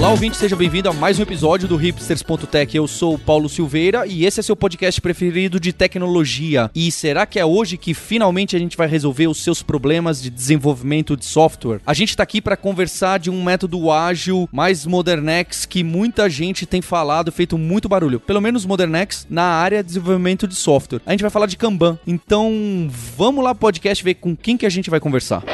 Olá, ouvinte, seja bem-vindo a mais um episódio do Hipsters.tech. Eu sou o Paulo Silveira e esse é seu podcast preferido de tecnologia. E será que é hoje que finalmente a gente vai resolver os seus problemas de desenvolvimento de software? A gente está aqui para conversar de um método ágil mais modernex que muita gente tem falado, feito muito barulho. Pelo menos modernex na área de desenvolvimento de software. A gente vai falar de Kanban. Então, vamos lá podcast ver com quem que a gente vai conversar.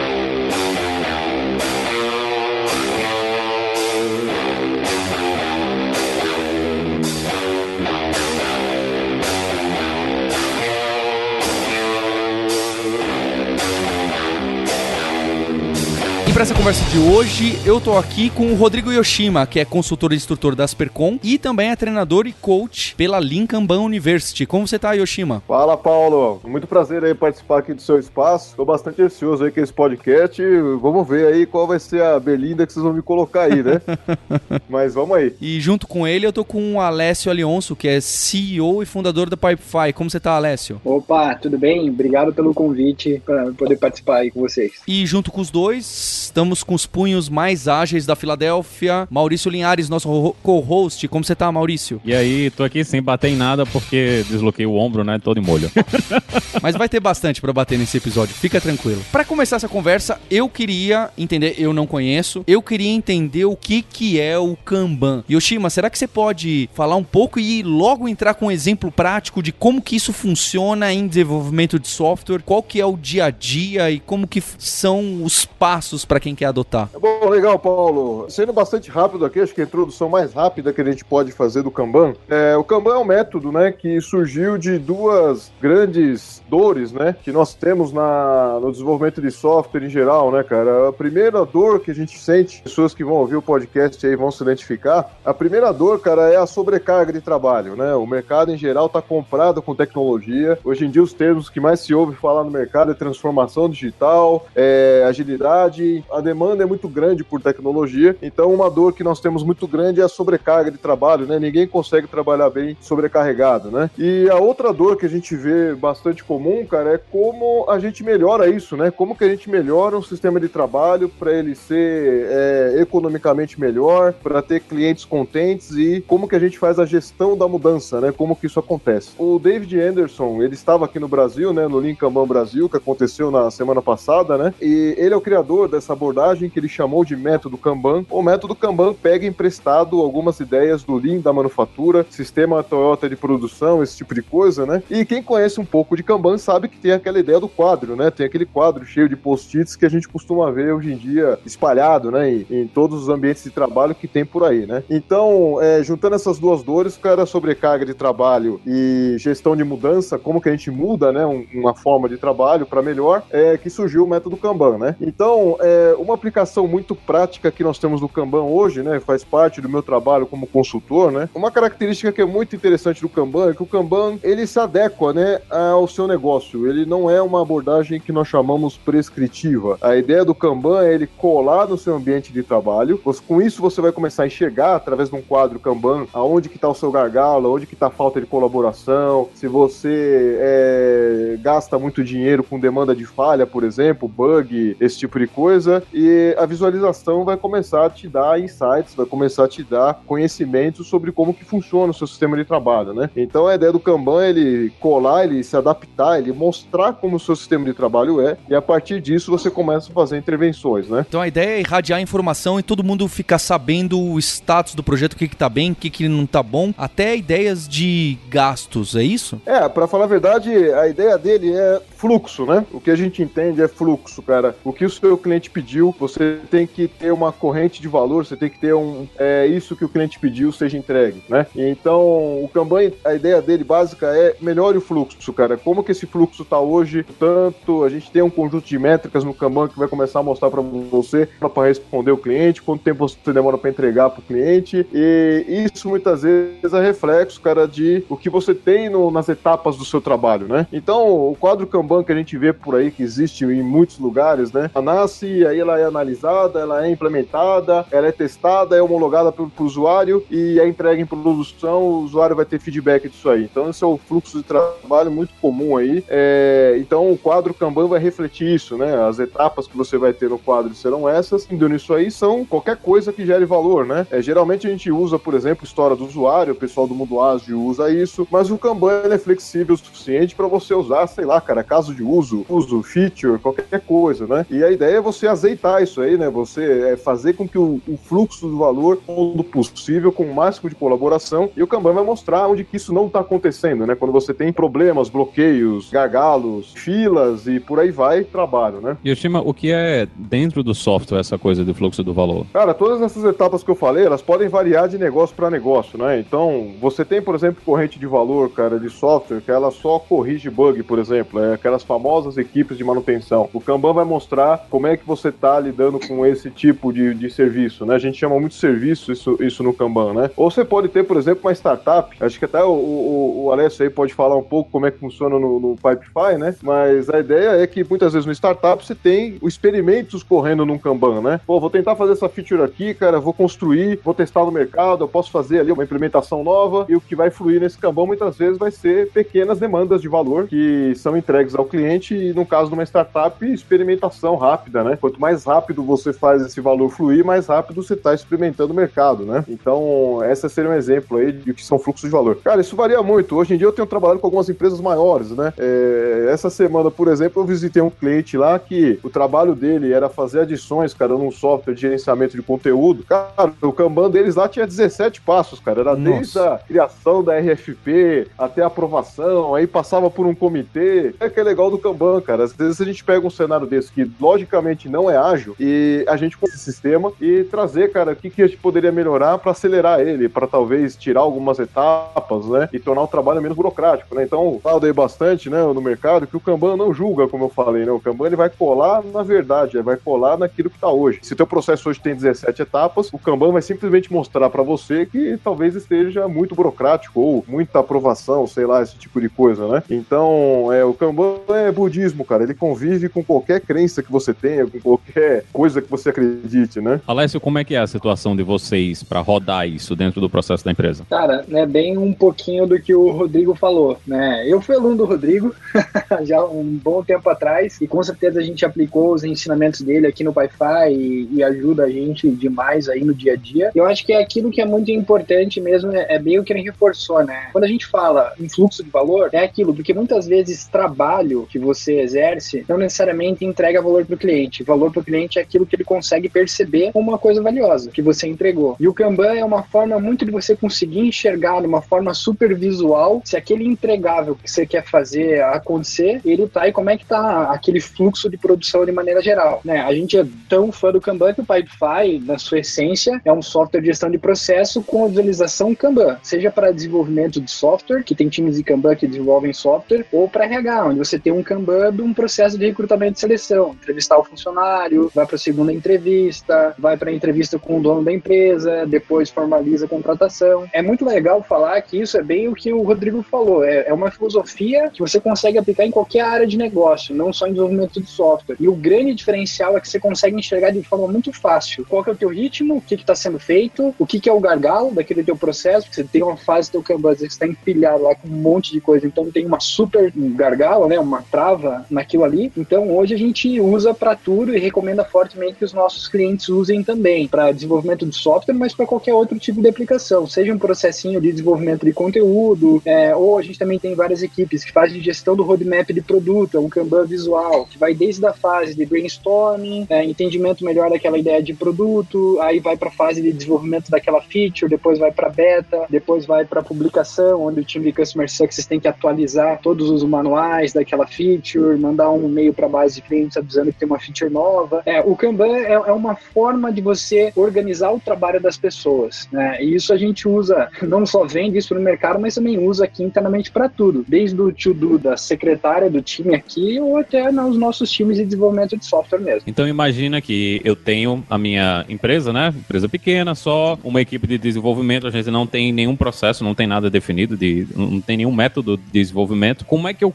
Para essa conversa de hoje, eu tô aqui com o Rodrigo Yoshima, que é consultor e instrutor da Aspercom e também é treinador e coach pela Lincoln Ban University. Como você tá, Yoshima? Fala, Paulo. Muito prazer aí participar aqui do seu espaço. Tô bastante ansioso aí com esse podcast. Vamos ver aí qual vai ser a berlinda que vocês vão me colocar aí, né? Mas vamos aí. E junto com ele eu tô com o Alessio Alionso, que é CEO e fundador da Pipefy. Como você tá, Alessio? Opa, tudo bem? Obrigado pelo convite para poder participar aí com vocês. E junto com os dois, Estamos com os punhos mais ágeis da Filadélfia. Maurício Linhares, nosso co-host. Como você tá, Maurício? E aí, tô aqui sem bater em nada porque desloquei o ombro, né? Todo em molho. Mas vai ter bastante para bater nesse episódio, fica tranquilo. Para começar essa conversa, eu queria entender, eu não conheço, eu queria entender o que que é o Kanban. Yoshima, será que você pode falar um pouco e logo entrar com um exemplo prático de como que isso funciona em desenvolvimento de software? Qual que é o dia a dia e como que são os passos para para quem quer adotar. Bom, legal, Paulo. Sendo bastante rápido aqui, acho que a introdução mais rápida que a gente pode fazer do Kanban. É, o Kanban é um método, né, que surgiu de duas grandes dores, né, que nós temos na, no desenvolvimento de software em geral, né, cara. A primeira dor que a gente sente, pessoas que vão ouvir o podcast aí vão se identificar, a primeira dor, cara, é a sobrecarga de trabalho, né. O mercado em geral está comprado com tecnologia. Hoje em dia os termos que mais se ouve falar no mercado é transformação digital, é agilidade, a demanda é muito grande por tecnologia, então uma dor que nós temos muito grande é a sobrecarga de trabalho, né? Ninguém consegue trabalhar bem sobrecarregado, né? E a outra dor que a gente vê bastante comum, cara, é como a gente melhora isso, né? Como que a gente melhora um sistema de trabalho para ele ser é, economicamente melhor, para ter clientes contentes e como que a gente faz a gestão da mudança, né? Como que isso acontece. O David Anderson, ele estava aqui no Brasil, né? No Lincoln Brasil, que aconteceu na semana passada, né? E ele é o criador dessa abordagem que ele chamou de método Kanban. O método Kanban pega emprestado algumas ideias do Lean da manufatura, sistema Toyota de produção, esse tipo de coisa, né? E quem conhece um pouco de Kanban sabe que tem aquela ideia do quadro, né? Tem aquele quadro cheio de post-its que a gente costuma ver hoje em dia espalhado, né? Em, em todos os ambientes de trabalho que tem por aí, né? Então, é, juntando essas duas dores, cara, sobrecarga de trabalho e gestão de mudança, como que a gente muda, né? Um, uma forma de trabalho para melhor, é que surgiu o método Kanban, né? Então, é, uma aplicação muito prática que nós temos no Kanban hoje, né, faz parte do meu trabalho como consultor, né, uma característica que é muito interessante do Kanban é que o Kanban, ele se adequa, né, ao seu negócio, ele não é uma abordagem que nós chamamos prescritiva. A ideia do Kanban é ele colar no seu ambiente de trabalho, com isso você vai começar a enxergar, através de um quadro Kanban, aonde que está o seu gargalo, aonde que está a falta de colaboração, se você é, gasta muito dinheiro com demanda de falha, por exemplo, bug, esse tipo de coisa, e a visualização vai começar a te dar insights, vai começar a te dar conhecimento sobre como que funciona o seu sistema de trabalho, né? Então a ideia do Kanban é ele colar, ele se adaptar, ele mostrar como o seu sistema de trabalho é, e a partir disso você começa a fazer intervenções, né? Então a ideia é irradiar informação e todo mundo ficar sabendo o status do projeto, o que que tá bem, o que que não tá bom, até ideias de gastos, é isso? É, para falar a verdade, a ideia dele é fluxo, né? O que a gente entende é fluxo, cara. O que o seu cliente pediu, você tem que ter uma corrente de valor, você tem que ter um é, isso que o cliente pediu seja entregue, né? Então, o Kanban, a ideia dele básica é melhore o fluxo, cara. Como que esse fluxo tá hoje? Tanto a gente tem um conjunto de métricas no Kanban que vai começar a mostrar para você para responder o cliente, quanto tempo você demora para entregar para o cliente, e isso muitas vezes é reflexo, cara, de o que você tem no, nas etapas do seu trabalho, né? Então, o quadro Kanban Que a gente vê por aí, que existe em muitos lugares, né? Ela nasce, aí ela é analisada, ela é implementada, ela é testada, é homologada para o usuário e é entregue em produção, o usuário vai ter feedback disso aí. Então, esse é o fluxo de trabalho muito comum aí. É, então, o quadro Kanban vai refletir isso, né? As etapas que você vai ter no quadro serão essas. Indo nisso aí, são qualquer coisa que gere valor, né? É, geralmente a gente usa, por exemplo, história do usuário, o pessoal do mundo ágil usa isso, mas o Kanban é flexível o suficiente para você usar, sei lá, cara, caso de uso, uso, feature, qualquer coisa, né? E a ideia é você azeitar isso aí, né? Você é fazer com que o, o fluxo do valor todo possível com o máximo de colaboração e o Kanban vai mostrar onde que isso não está acontecendo, né? Quando você tem problemas, bloqueios, gargalos, filas e por aí vai, trabalho, né? E estima o que é dentro do software essa coisa do fluxo do valor? Cara, todas essas etapas que eu falei, elas podem variar de negócio para negócio, né? Então, você tem, por exemplo, corrente de valor, cara, de software, que ela só corrige bug, por exemplo, é aquelas famosas equipes de manutenção. O Kanban vai mostrar como é que você está lidando com esse tipo de, de serviço, né? A gente chama muito serviço isso, isso no Kanban, né? Ou você pode ter, por exemplo, uma startup, acho que até o, o, o Alessio aí pode falar um pouco como é que funciona no, no Pipefy, né? Mas a ideia é que muitas vezes no startup você tem os experimentos correndo num Kanban, né? Pô, vou tentar fazer essa feature aqui, cara, vou construir, vou testar no mercado, eu posso fazer ali uma implementação nova e o que vai fluir nesse Kanban muitas vezes vai ser pequenas demandas de valor que são entregues ao cliente e no caso de uma startup, experimentação rápida, né? Quanto mais rápido você faz esse valor fluir, mais rápido você está experimentando o mercado, né? Então, essa seria um exemplo aí de que são fluxos de valor. Cara, isso varia muito. Hoje em dia eu tenho trabalhado com algumas empresas maiores, né? É, essa semana, por exemplo, eu visitei um cliente lá que o trabalho dele era fazer adições, cara, num software de gerenciamento de conteúdo. Cara, o Kanban deles lá tinha 17 passos, cara. Era Nossa. desde a criação da RFP até a aprovação, aí passava por um comitê. É que é legal do Kanban, cara. Às vezes a gente pega um cenário desse que logicamente não é ágil e a gente com esse sistema e trazer, cara, o que, que a gente poderia melhorar para acelerar ele, para talvez tirar algumas etapas, né? E tornar o trabalho menos burocrático, né? Então, falo aí bastante, né, no mercado que o Kanban não julga, como eu falei, né? O Kanban ele vai colar na verdade, ele vai colar naquilo que está hoje. Se o teu processo hoje tem 17 etapas, o Kanban vai simplesmente mostrar para você que talvez esteja muito burocrático ou muita aprovação, sei lá, esse tipo de coisa, né? Então, é, o Kanban é budismo, cara. Ele convive com qualquer crença que você tenha, com qualquer coisa que você acredite, né? Alessio, como é que é a situação de vocês para rodar isso dentro do processo da empresa? Cara, né, bem um pouquinho do que o Rodrigo falou, né? Eu fui aluno do Rodrigo já um bom tempo atrás e com certeza a gente aplicou os ensinamentos dele aqui no Wi-Fi e, e, ajuda a gente demais aí no dia a dia. Eu acho que é aquilo que é muito importante mesmo, é, é bem o que ele reforçou, né? Quando a gente fala em fluxo de valor, é aquilo, porque muitas vezes trabalho que você exerce não necessariamente entrega valor para o cliente. Valor para o cliente é aquilo que ele consegue perceber como uma coisa valiosa que você entregou. E o Kanban é uma forma muito de você conseguir enxergar de uma forma super visual se aquele entregável que você quer fazer acontecer, ele tá e como é que tá aquele fluxo de produção de maneira geral, né? A gente é tão fã do Kanban que o Pipefy, na sua essência, é um software de gestão de processo com visualização Kanban, seja para desenvolvimento de software, que tem times de Kanban que desenvolvem software, ou para RH, onde você tem um Kanban de um processo de recrutamento e seleção, entrevistar o funcionário, vai para a segunda entrevista, vai para a entrevista com o dono da empresa, depois formaliza a contratação. É muito legal falar que isso é bem o que o Rodrigo falou, é, é uma filosofia que você consegue aplicar em qualquer área de negócio, não só em desenvolvimento de software. E o grande diferencial é que você consegue enxergar de forma muito fácil. Qual que é o teu ritmo, o que está sendo feito, o que, que é o gargalo daquele teu processo, porque você tem uma fase do teu Kanban, você está empilhado lá com um monte de coisa, então tem uma super gargalo, né, uma trava naquilo ali. Então hoje a gente usa para tudo e recomenda fortemente que os nossos clientes usem também para desenvolvimento de software, mas para qualquer outro tipo de aplicação, seja um processinho de desenvolvimento de conteúdo, é, ou a gente também tem várias equipes que fazem gestão do roadmap de produto, é um Kanban visual, que vai desde a fase de brainstorming, é, entendimento melhor daquela ideia de produto, aí vai para a fase de desenvolvimento daquela feature, depois vai para beta, depois vai para publicação, onde o time de Customer Success tem que atualizar todos os manuais daquela feature, mandar um e-mail para a base de clientes avisando que tem uma feature nova. É, o Kanban é, é, uma forma de você organizar o trabalho das pessoas, né? E isso a gente usa, não só vende isso no mercado, mas também usa aqui internamente para tudo, desde o to-do da secretária do time aqui ou até nos nossos times de desenvolvimento de software mesmo. Então imagina que eu tenho a minha empresa, né? Empresa pequena, só uma equipe de desenvolvimento, a gente não tem nenhum processo, não tem nada definido, de, não tem nenhum método de desenvolvimento. Como é que eu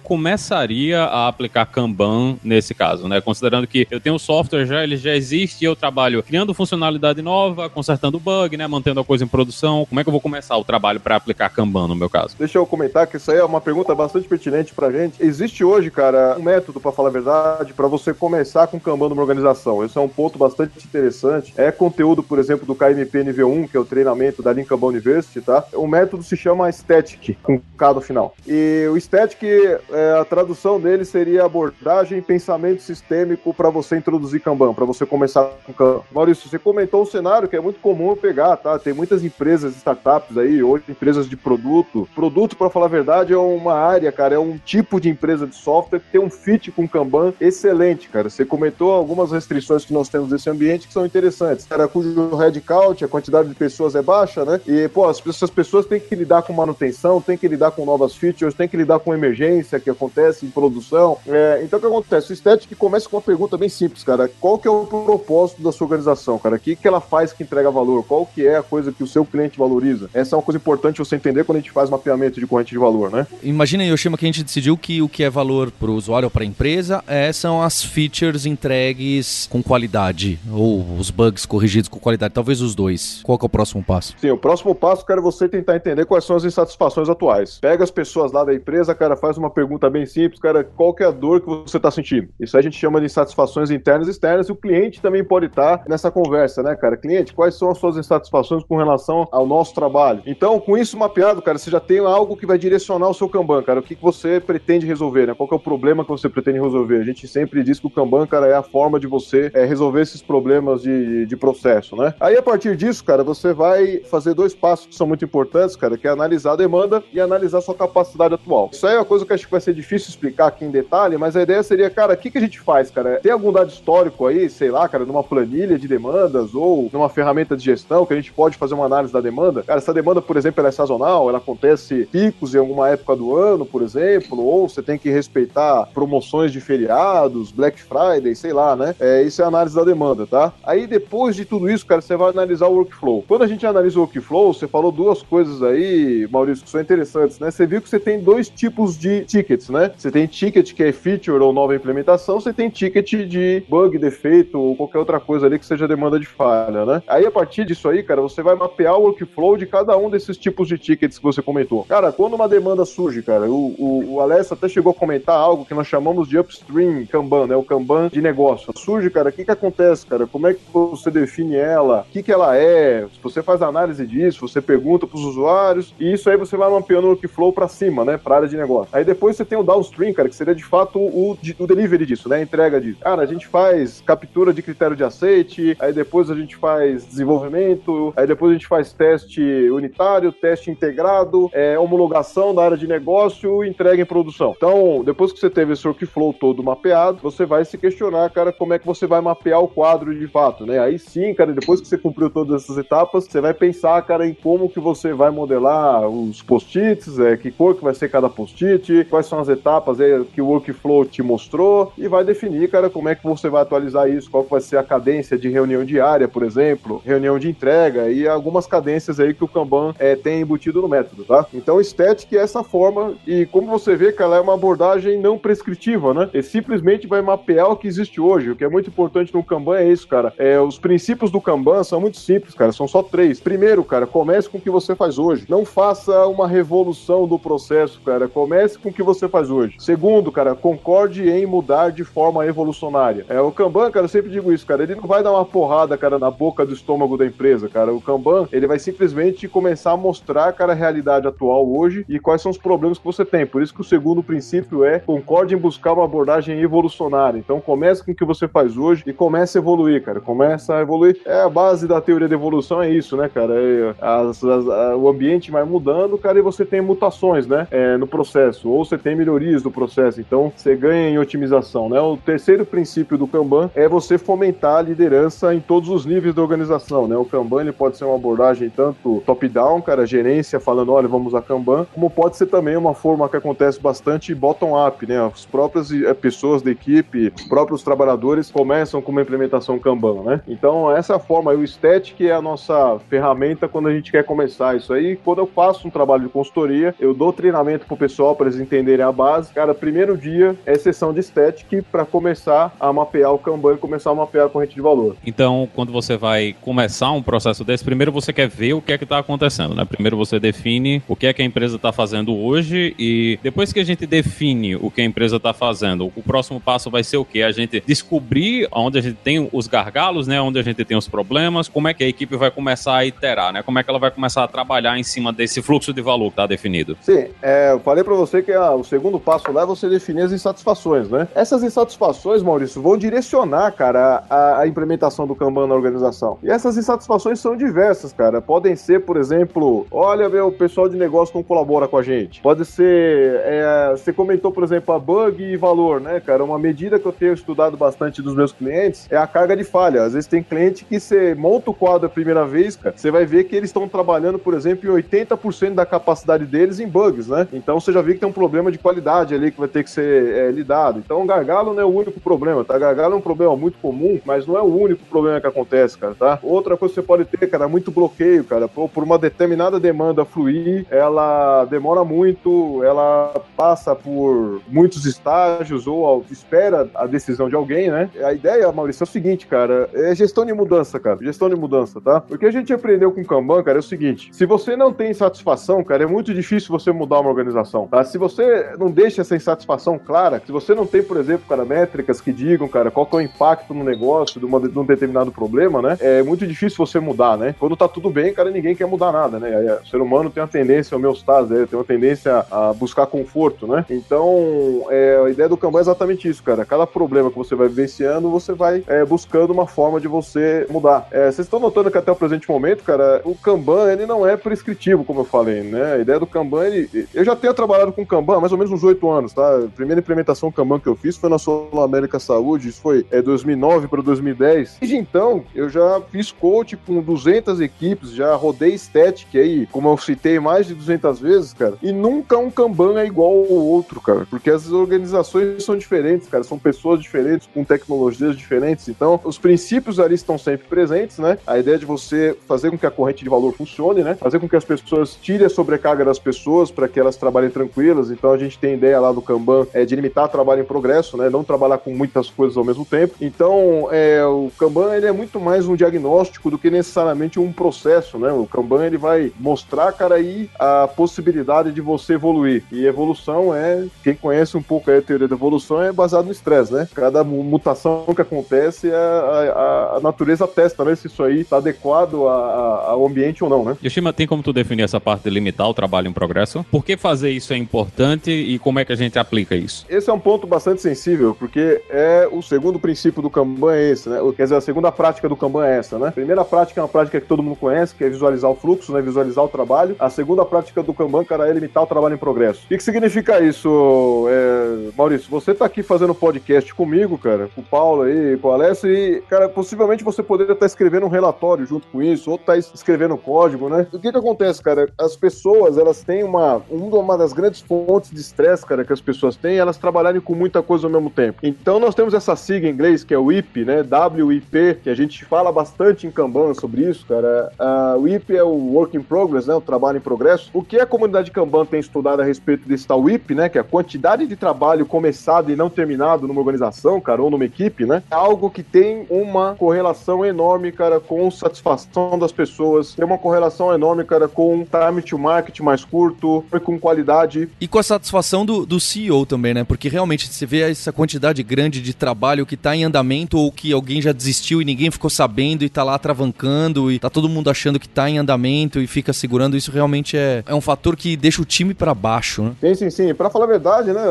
a aplicar Kanban nesse caso, né? Considerando que eu tenho o software já, ele já existe e eu trabalho criando funcionalidade nova, consertando bug, né? Mantendo a coisa em produção. Como é que eu vou começar o trabalho para aplicar Kanban no meu caso? Deixa eu comentar que isso aí é uma pergunta bastante pertinente pra gente. Existe hoje, cara, um método, para falar a verdade, para você começar com Kanban numa organização. Esse é um ponto bastante interessante. É conteúdo, por exemplo, do KMP nível 1, que é o treinamento da Lincoln University, tá? O método se chama Static, com K no final. E o Static, é, a tradução dele seria abordagem pensamento sistêmico para você introduzir Kanban, para você começar com Kanban. Maurício, você comentou um cenário que é muito comum eu pegar, tá? Tem muitas empresas, startups aí, hoje empresas de produto. Produto, para falar a verdade, é uma área, cara, é um tipo de empresa de software que tem um fit com Kanban excelente, cara. Você comentou algumas restrições que nós temos nesse ambiente que são interessantes. Cara, cujo headcount, a quantidade de pessoas é baixa, né? E, pô, essas pessoas têm que lidar com manutenção, têm que lidar com novas features, têm que lidar com emergência que acontece em produção. É, então, o que acontece? O Static começa com uma pergunta bem simples, cara. Qual que é o propósito da sua organização, cara? O que, que ela faz que entrega valor? Qual que é a coisa que o seu cliente valoriza? Essa é uma coisa importante você entender quando a gente faz mapeamento de corrente de valor, né? Imagina, Yoshima, que a gente decidiu que o que é valor para o usuário ou para a empresa é, são as features entregues com qualidade, ou os bugs corrigidos com qualidade, talvez os dois. Qual que é o próximo passo? Sim, o próximo passo, cara, é você tentar entender quais são as insatisfações atuais. Pega as pessoas lá da empresa, cara, faz uma pergunta bem simples, cara, qual que é a dor que você está sentindo? Isso a gente chama de insatisfações internas e externas, e o cliente também pode estar nessa conversa, né, cara? Cliente, quais são as suas insatisfações com relação ao nosso trabalho? Então, com isso mapeado, cara, você já tem algo que vai direcionar o seu Kanban, cara. O que, que você pretende resolver, né? Qual é o problema que você pretende resolver? A gente sempre diz que o Kanban, cara, é a forma de você é, resolver esses problemas de, de processo, né? Aí, a partir disso, cara, você vai fazer dois passos que são muito importantes, cara, que é analisar a demanda e analisar a sua capacidade atual. Isso aí é uma coisa que acho que vai ser difícil explicar aqui em detalhe, mas a ideia seria, cara, o que, que a gente faz, cara? Tem algum dado histórico aí, sei lá, cara, numa planilha de demandas ou numa ferramenta de gestão que a gente pode fazer uma análise da demanda? Cara, essa demanda, por exemplo, ela é sazonal, ela acontece picos em alguma época do ano, por exemplo, ou você tem que respeitar promoções de feriados, Black Friday, sei lá, né? É, isso é análise da demanda, tá? Aí depois de tudo isso, cara, você vai analisar o workflow. Quando a gente analisa o workflow, você falou duas coisas aí, Maurício, que são interessantes, né? Você viu que você tem dois tipos de tickets, né? Você tem ticket que é feature ou nova implementação, você tem ticket de bug, defeito ou qualquer outra coisa ali que seja demanda de falha, né? Aí a partir disso aí, cara, você vai mapear o workflow de cada um desses tipos de tickets que você comentou. Cara, quando uma demanda surge, cara, o, o, o Alessa até chegou a comentar algo que nós chamamos de upstream Kanban, né? O Kanban de negócio. Surge, cara, o que que acontece, cara? Como é que você define ela? O que que ela é? Você faz análise disso, você pergunta pros usuários e isso aí você vai mapeando o workflow pra cima, né? Pra área de negócio. Aí depois você tem o downstream, cara, que seria de fato o, o delivery disso, né? A entrega disso. Cara, a gente faz captura de critério de aceite, aí depois a gente faz desenvolvimento, aí depois a gente faz teste unitário, teste integrado, é, homologação da área de negócio e entrega em produção. Então, depois que você teve esse workflow todo mapeado, você vai se questionar, cara, como é que você vai mapear o quadro de fato, né? Aí sim, cara, depois que você cumpriu todas essas etapas, você vai pensar, cara, em como que você vai modelar os post-its, é, que cor que vai ser cada post-it, quais são as etapas é, que o workflow te mostrou e vai definir, cara, como é que você vai atualizar isso, qual vai ser a cadência de reunião diária, por exemplo, reunião de entrega e algumas cadências aí que o Kanban é, tem embutido no método, tá? Então, estética é essa forma e como você vê, cara, é uma abordagem não prescritiva, né? Ele simplesmente vai mapear o que existe hoje. O que é muito importante no Kanban é isso, cara. É, os princípios do Kanban são muito simples, cara. São só três. Primeiro, cara, comece com o que você faz hoje. Não faça uma revolução do processo, cara. Comece com o que você faz hoje. Segundo, cara, concorde em mudar de forma evolucionária. É, o Kanban, cara, eu sempre digo isso, cara. Ele não vai dar uma porrada, cara, na boca do estômago da empresa, cara. O Kanban, ele vai simplesmente começar a mostrar, cara, a realidade atual hoje e quais são os problemas que você tem. Por isso que o segundo princípio é concorde em buscar uma abordagem evolucionária. Então comece com o que você faz hoje e comece a evoluir, cara. Começa a evoluir. É a base da teoria da evolução, é isso, né, cara? É, as, as, a, o ambiente vai mudando, cara, e você tem mutações, né, é, no processo. Ou você tem melhorias do processo. Então você ganha em otimização, né? O terceiro princípio do Kanban é você fomentar a liderança em todos os níveis da organização, né? O Kanban ele pode ser uma abordagem tanto top-down, cara, gerência falando, olha, vamos a Kanban, como pode ser também uma forma que acontece bastante bottom-up, né? As próprias eh, pessoas da equipe, os próprios trabalhadores começam com uma implementação Kanban, né? Então, essa forma, o Static é a nossa ferramenta quando a gente quer começar isso aí. Quando eu faço um trabalho de consultoria, eu dou treinamento pro pessoal para eles entenderem a base Cara, primeiro dia é sessão de static para começar a mapear o Kanban e começar a mapear a corrente de valor. Então, quando você vai começar um processo desse, primeiro você quer ver o que é que está acontecendo, né? Primeiro você define o que é que a empresa está fazendo hoje e depois que a gente define o que a empresa está fazendo, o próximo passo vai ser o quê? A gente descobrir onde a gente tem os gargalos, né? Onde a gente tem os problemas, como é que a equipe vai começar a iterar, né? Como é que ela vai começar a trabalhar em cima desse fluxo de valor que está definido. Sim, é, eu falei para você que ah, o segundo passo lá é você definir as insatisfações, né? Essas insatisfações, Maurício, vão direcionar, cara, a, a implementação do Kanban na organização. E essas insatisfações são diversas, cara. Podem ser, por exemplo, olha, meu, o pessoal de negócio não colabora com a gente. Pode ser, é, você comentou, por exemplo, a bug e valor, né, cara? Uma medida que eu tenho estudado bastante dos meus clientes é a carga de falha. Às vezes tem cliente que você monta o quadro a primeira vez, cara, você vai ver que eles estão trabalhando, por exemplo, em 80% da capacidade deles em bugs, né? Então você já viu que tem um problema de qualidade ali que vai ter que ser é, lidado. Então, gargalo não é o único problema, tá? Gargalo é um problema muito comum, mas não é o único problema que acontece, cara, tá? Outra coisa que você pode ter, cara, é muito bloqueio, cara. Por, por uma determinada demanda fluir, ela demora muito, ela passa por muitos estágios ou espera a decisão de alguém, né? A ideia, Maurício, é o seguinte, cara, é gestão de mudança, cara. Gestão de mudança, tá? O que a gente aprendeu com o Kanban, cara, é o seguinte: se você não tem satisfação, cara, é muito difícil você mudar uma organização, tá? Se você não deixa essa insatisfação clara, se você não tem, por exemplo, cara, métricas que digam, cara, qual que é o impacto no negócio de, uma, de um determinado problema, né? É muito difícil você mudar, né? Quando tá tudo bem, cara, ninguém quer mudar nada, né? O ser humano tem uma tendência, homeostase, né? tem uma tendência a buscar conforto, né? Então, é, a ideia do Kanban é exatamente isso, cara. Cada problema que você vai vivenciando, você vai é, buscando uma forma de você mudar. É, vocês estão notando que até o presente momento, cara, o Kanban, ele não é prescritivo, como eu falei, né? A ideia do Kanban, ele... eu já tenho trabalhado com Kanban mais ou menos uns oito anos, tá? A primeira implementação Kanban que eu fiz foi na Sul América Saúde, isso foi é, 2009 para 2010. Desde então, eu já fiz coach com 200 equipes, já rodei static aí, como eu citei mais de 200 vezes, cara, e nunca um Kanban é igual ao outro, cara, porque as organizações são diferentes, cara, são pessoas diferentes, com tecnologias diferentes, então os princípios ali estão sempre presentes, né? A ideia de você fazer com que a corrente de valor funcione, né? Fazer com que as pessoas tirem a sobrecarga das pessoas para que elas trabalhem tranquilas, então a gente tem ideia lá do Kanban é de limitar trabalho em progresso, né? Não trabalhar com muitas coisas ao mesmo tempo. Então, é, o Kanban ele é muito mais um diagnóstico do que necessariamente um processo, né? O Kanban ele vai mostrar, cara, aí a possibilidade de você evoluir. E evolução é, quem conhece um pouco a teoria da evolução, é baseado no estresse, né? Cada mutação que acontece, a, a, a natureza testa, né? Se isso aí está adequado a, a, ao ambiente ou não, né? Yoshima, tem como tu definir essa parte de limitar o trabalho em progresso? Por que fazer isso é importante e como é que a gente aplica isso? Esse é um ponto bastante sensível, porque é o segundo princípio do Kanban é esse, né? Quer dizer, a segunda prática do Kanban é essa, né? A primeira prática é uma prática que todo mundo conhece, que é visualizar o fluxo, né? Visualizar o trabalho. A segunda prática do Kanban, cara, é limitar o trabalho em progresso. O que, que significa isso, é... Maurício? Você tá aqui fazendo podcast comigo, cara, com o Paulo aí, com o Alessio, e, cara, possivelmente você poderia estar escrevendo um relatório junto com isso, ou tá escrevendo código, né? O que que acontece, cara? As pessoas, elas têm uma... Uma das grandes fontes de estresse, cara, que as pessoas têm, elas trabalharem com muita coisa ao mesmo tempo. Então nós temos essa sigla em inglês, que é WIP, né? WIP, que a gente fala bastante em Kanban sobre isso, cara. O WIP é o Work in Progress, né? O trabalho em progresso. O que a comunidade Kanban tem estudado a respeito desse tal WIP, né? Que é a quantidade de trabalho começado e não terminado numa organização, cara, ou numa equipe, né? É algo que tem uma correlação enorme, cara, com satisfação das pessoas, tem uma correlação enorme, cara, com time to market mais curto, com qualidade. E com a satisfação do, do CEO também, né? Porque realmente você vê essa quantidade grande de trabalho que tá em andamento ou que alguém já desistiu e ninguém ficou sabendo e tá lá travancando e tá todo mundo achando que tá em andamento e fica segurando, isso realmente é, é um fator que deixa o time para baixo, né? Sim, sim, sim. Pra falar a verdade, né?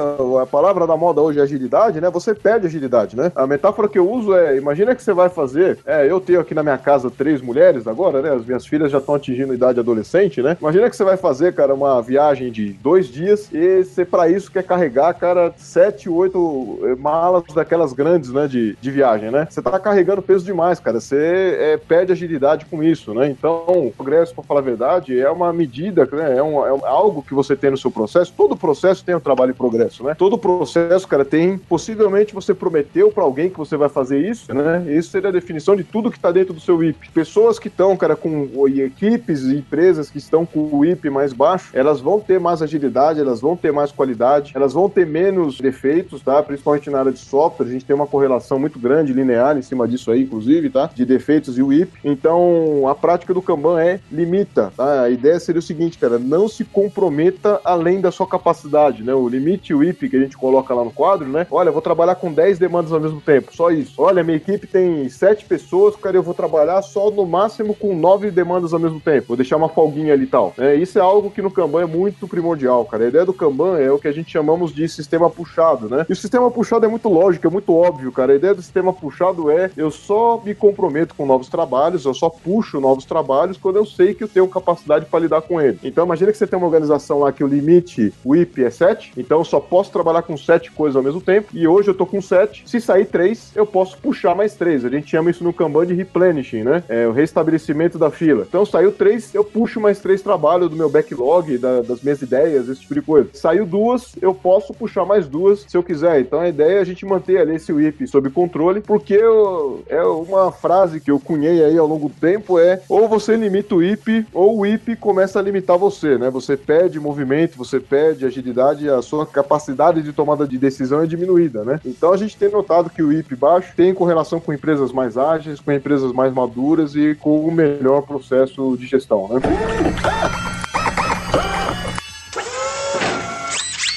A palavra da moda hoje é agilidade, né? Você perde agilidade, né? A metáfora que eu uso é, imagina que você vai fazer, é, eu tenho aqui na minha casa três mulheres agora, né? As minhas filhas já estão atingindo idade adolescente, né? Imagina que você vai fazer, cara, uma viagem de dois dias e você para isso quer carregar, cara, sete, oito eh, malas daquelas grandes, né, de, de viagem, né? Você tá carregando peso demais, cara. Você é, perde agilidade com isso, né? Então, o progresso, para falar a verdade, é uma medida, né? É, um, é algo que você tem no seu processo. Todo processo tem um trabalho em progresso, né? Todo processo, cara, tem. Possivelmente você prometeu para alguém que você vai fazer isso, né? Isso seria a definição de tudo que tá dentro do seu IP. Pessoas que estão, cara, com equipes e empresas que estão com o IP mais baixo, elas vão ter mais agilidade, elas vão ter mais qualidade elas vão ter menos defeitos, tá? Principalmente na área de software, a gente tem uma correlação muito grande, linear, em cima disso aí, inclusive, tá? De defeitos e WIP. Então, a prática do Kanban é limita, tá? A ideia seria o seguinte, cara, não se comprometa além da sua capacidade, né? O limite WIP que a gente coloca lá no quadro, né? Olha, vou trabalhar com 10 demandas ao mesmo tempo, só isso. Olha, minha equipe tem 7 pessoas, cara, eu vou trabalhar só no máximo com 9 demandas ao mesmo tempo. Vou deixar uma folguinha ali e tal. É, isso é algo que no Kanban é muito primordial, cara. A ideia do Kanban é o que a gente chamamos de sistema puxado, né? E o sistema puxado é muito lógico, é muito óbvio, cara. A ideia do sistema puxado é eu só me comprometo com novos trabalhos, eu só puxo novos trabalhos quando eu sei que eu tenho capacidade para lidar com ele. Então imagina que você tem uma organização lá que o limite WIP é 7, então eu só posso trabalhar com 7 coisas ao mesmo tempo, e hoje eu tô com 7. Se sair 3, eu posso puxar mais 3. A gente chama isso no Kanban de replenishing, né? É o restabelecimento da fila. Então saiu 3, eu puxo mais 3 trabalhos do meu backlog, da, das minhas ideias, esse tipo de coisa. Saiu duas, eu posso puxar mais duas se eu quiser. Então a ideia é a gente manter ali esse WIP sob controle, porque eu, é uma frase que eu cunhei aí ao longo do tempo é ou você limita o WIP ou o WIP começa a limitar você, né? Você perde movimento, você perde agilidade, a sua capacidade de tomada de decisão é diminuída, né? Então a gente tem notado que o WIP baixo tem correlação com empresas mais ágeis, com empresas mais maduras e com o melhor processo de gestão, né?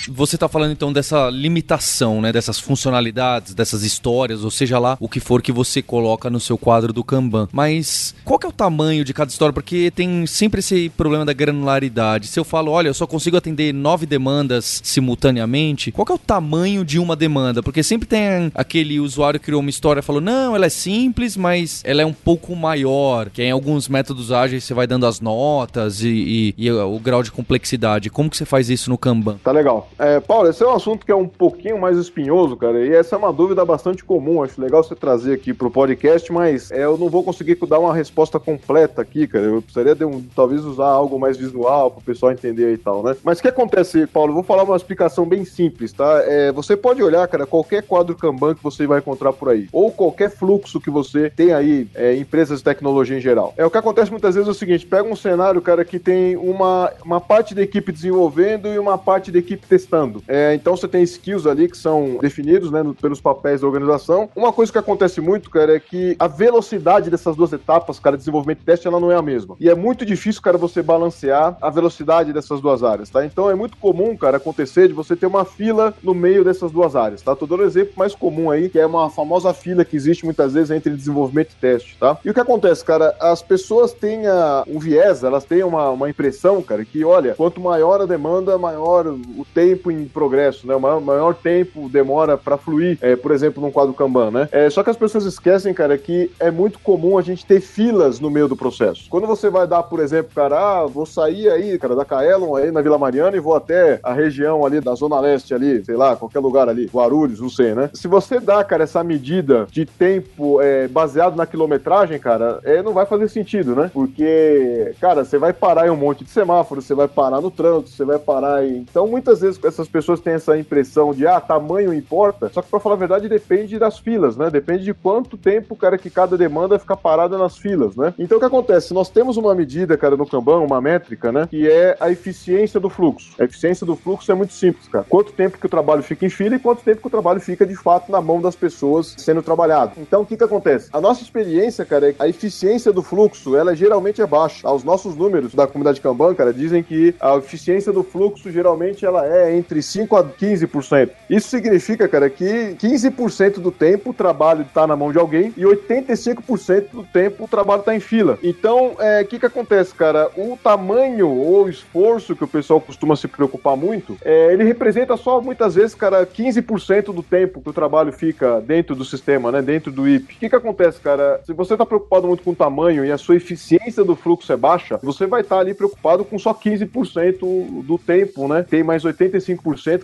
Você está falando então dessa limitação, né, dessas funcionalidades, dessas histórias, ou seja lá o que for que você coloca no seu quadro do Kanban. Mas qual que é o tamanho de cada história? Porque tem sempre esse problema da granularidade. Se eu falo, olha, eu só consigo atender nove demandas simultaneamente, qual que é o tamanho de uma demanda? Porque sempre tem aquele usuário que criou uma história e falou, não, ela é simples, mas ela é um pouco maior, que em alguns métodos ágeis você vai dando as notas e, e, e o grau de complexidade. Como que você faz isso no Kanban? Tá legal. É, Paulo, esse é um assunto que é um pouquinho mais espinhoso, cara, e essa é uma dúvida bastante comum. Acho legal você trazer aqui pro podcast, mas é, eu não vou conseguir dar uma resposta completa aqui, cara. Eu precisaria de um, talvez usar algo mais visual pro pessoal entender e tal, né? Mas o que acontece, Paulo? Eu vou falar uma explicação bem simples, tá? É, você pode olhar, cara, qualquer quadro Kanban que você vai encontrar por aí, ou qualquer fluxo que você tem aí, é, empresas de tecnologia em geral. É o que acontece muitas vezes é o seguinte: pega um cenário, cara, que tem uma, uma parte da equipe desenvolvendo e uma parte da equipe testando testando. É, então você tem skills ali que são definidos né, pelos papéis da organização. Uma coisa que acontece muito, cara, é que a velocidade dessas duas etapas, cara, desenvolvimento e teste, ela não é a mesma. E é muito difícil, cara, você balancear a velocidade dessas duas áreas, tá? Então é muito comum, cara, acontecer de você ter uma fila no meio dessas duas áreas, tá? Tô dando um exemplo mais comum aí, que é uma famosa fila que existe muitas vezes entre desenvolvimento e teste, tá? E o que acontece, cara, as pessoas têm a, um viés, elas têm uma, uma impressão, cara, que olha, quanto maior a demanda, maior o tempo tempo em progresso, né? O maior, maior tempo demora para fluir, é, por exemplo, num quadro Kanban, né? É, só que as pessoas esquecem, cara, que é muito comum a gente ter filas no meio do processo. Quando você vai dar, por exemplo, cara, ah, vou sair aí, cara, da Kaelon aí na Vila Mariana e vou até a região ali da Zona Leste ali, sei lá, qualquer lugar ali, Guarulhos, não sei, né? Se você dá, cara, essa medida de tempo é, baseado na quilometragem, cara, é, não vai fazer sentido, né? Porque, cara, você vai parar em um monte de semáforos, você vai parar no trânsito, você vai parar em... Então, muitas vezes essas pessoas têm essa impressão de, ah, tamanho importa, só que pra falar a verdade depende das filas, né? Depende de quanto tempo, cara, que cada demanda fica parada nas filas, né? Então o que acontece? Nós temos uma medida, cara, no Kanban, uma métrica, né? Que é a eficiência do fluxo. A eficiência do fluxo é muito simples, cara. Quanto tempo que o trabalho fica em fila e quanto tempo que o trabalho fica de fato na mão das pessoas sendo trabalhado. Então o que que acontece? A nossa experiência, cara, é a eficiência do fluxo, ela geralmente é baixa. Os nossos números da comunidade Kanban, cara, dizem que a eficiência do fluxo geralmente ela é entre 5 a 15%. Isso significa, cara, que 15% do tempo o trabalho está na mão de alguém e 85% do tempo o trabalho está em fila. Então, o é, que que acontece, cara? O tamanho ou o esforço que o pessoal costuma se preocupar muito, é, ele representa só muitas vezes, cara, 15% do tempo que o trabalho fica dentro do sistema, né? Dentro do IP. O que que acontece, cara? Se você está preocupado muito com o tamanho e a sua eficiência do fluxo é baixa, você vai estar tá ali preocupado com só 15% do tempo, né? Tem mais 85%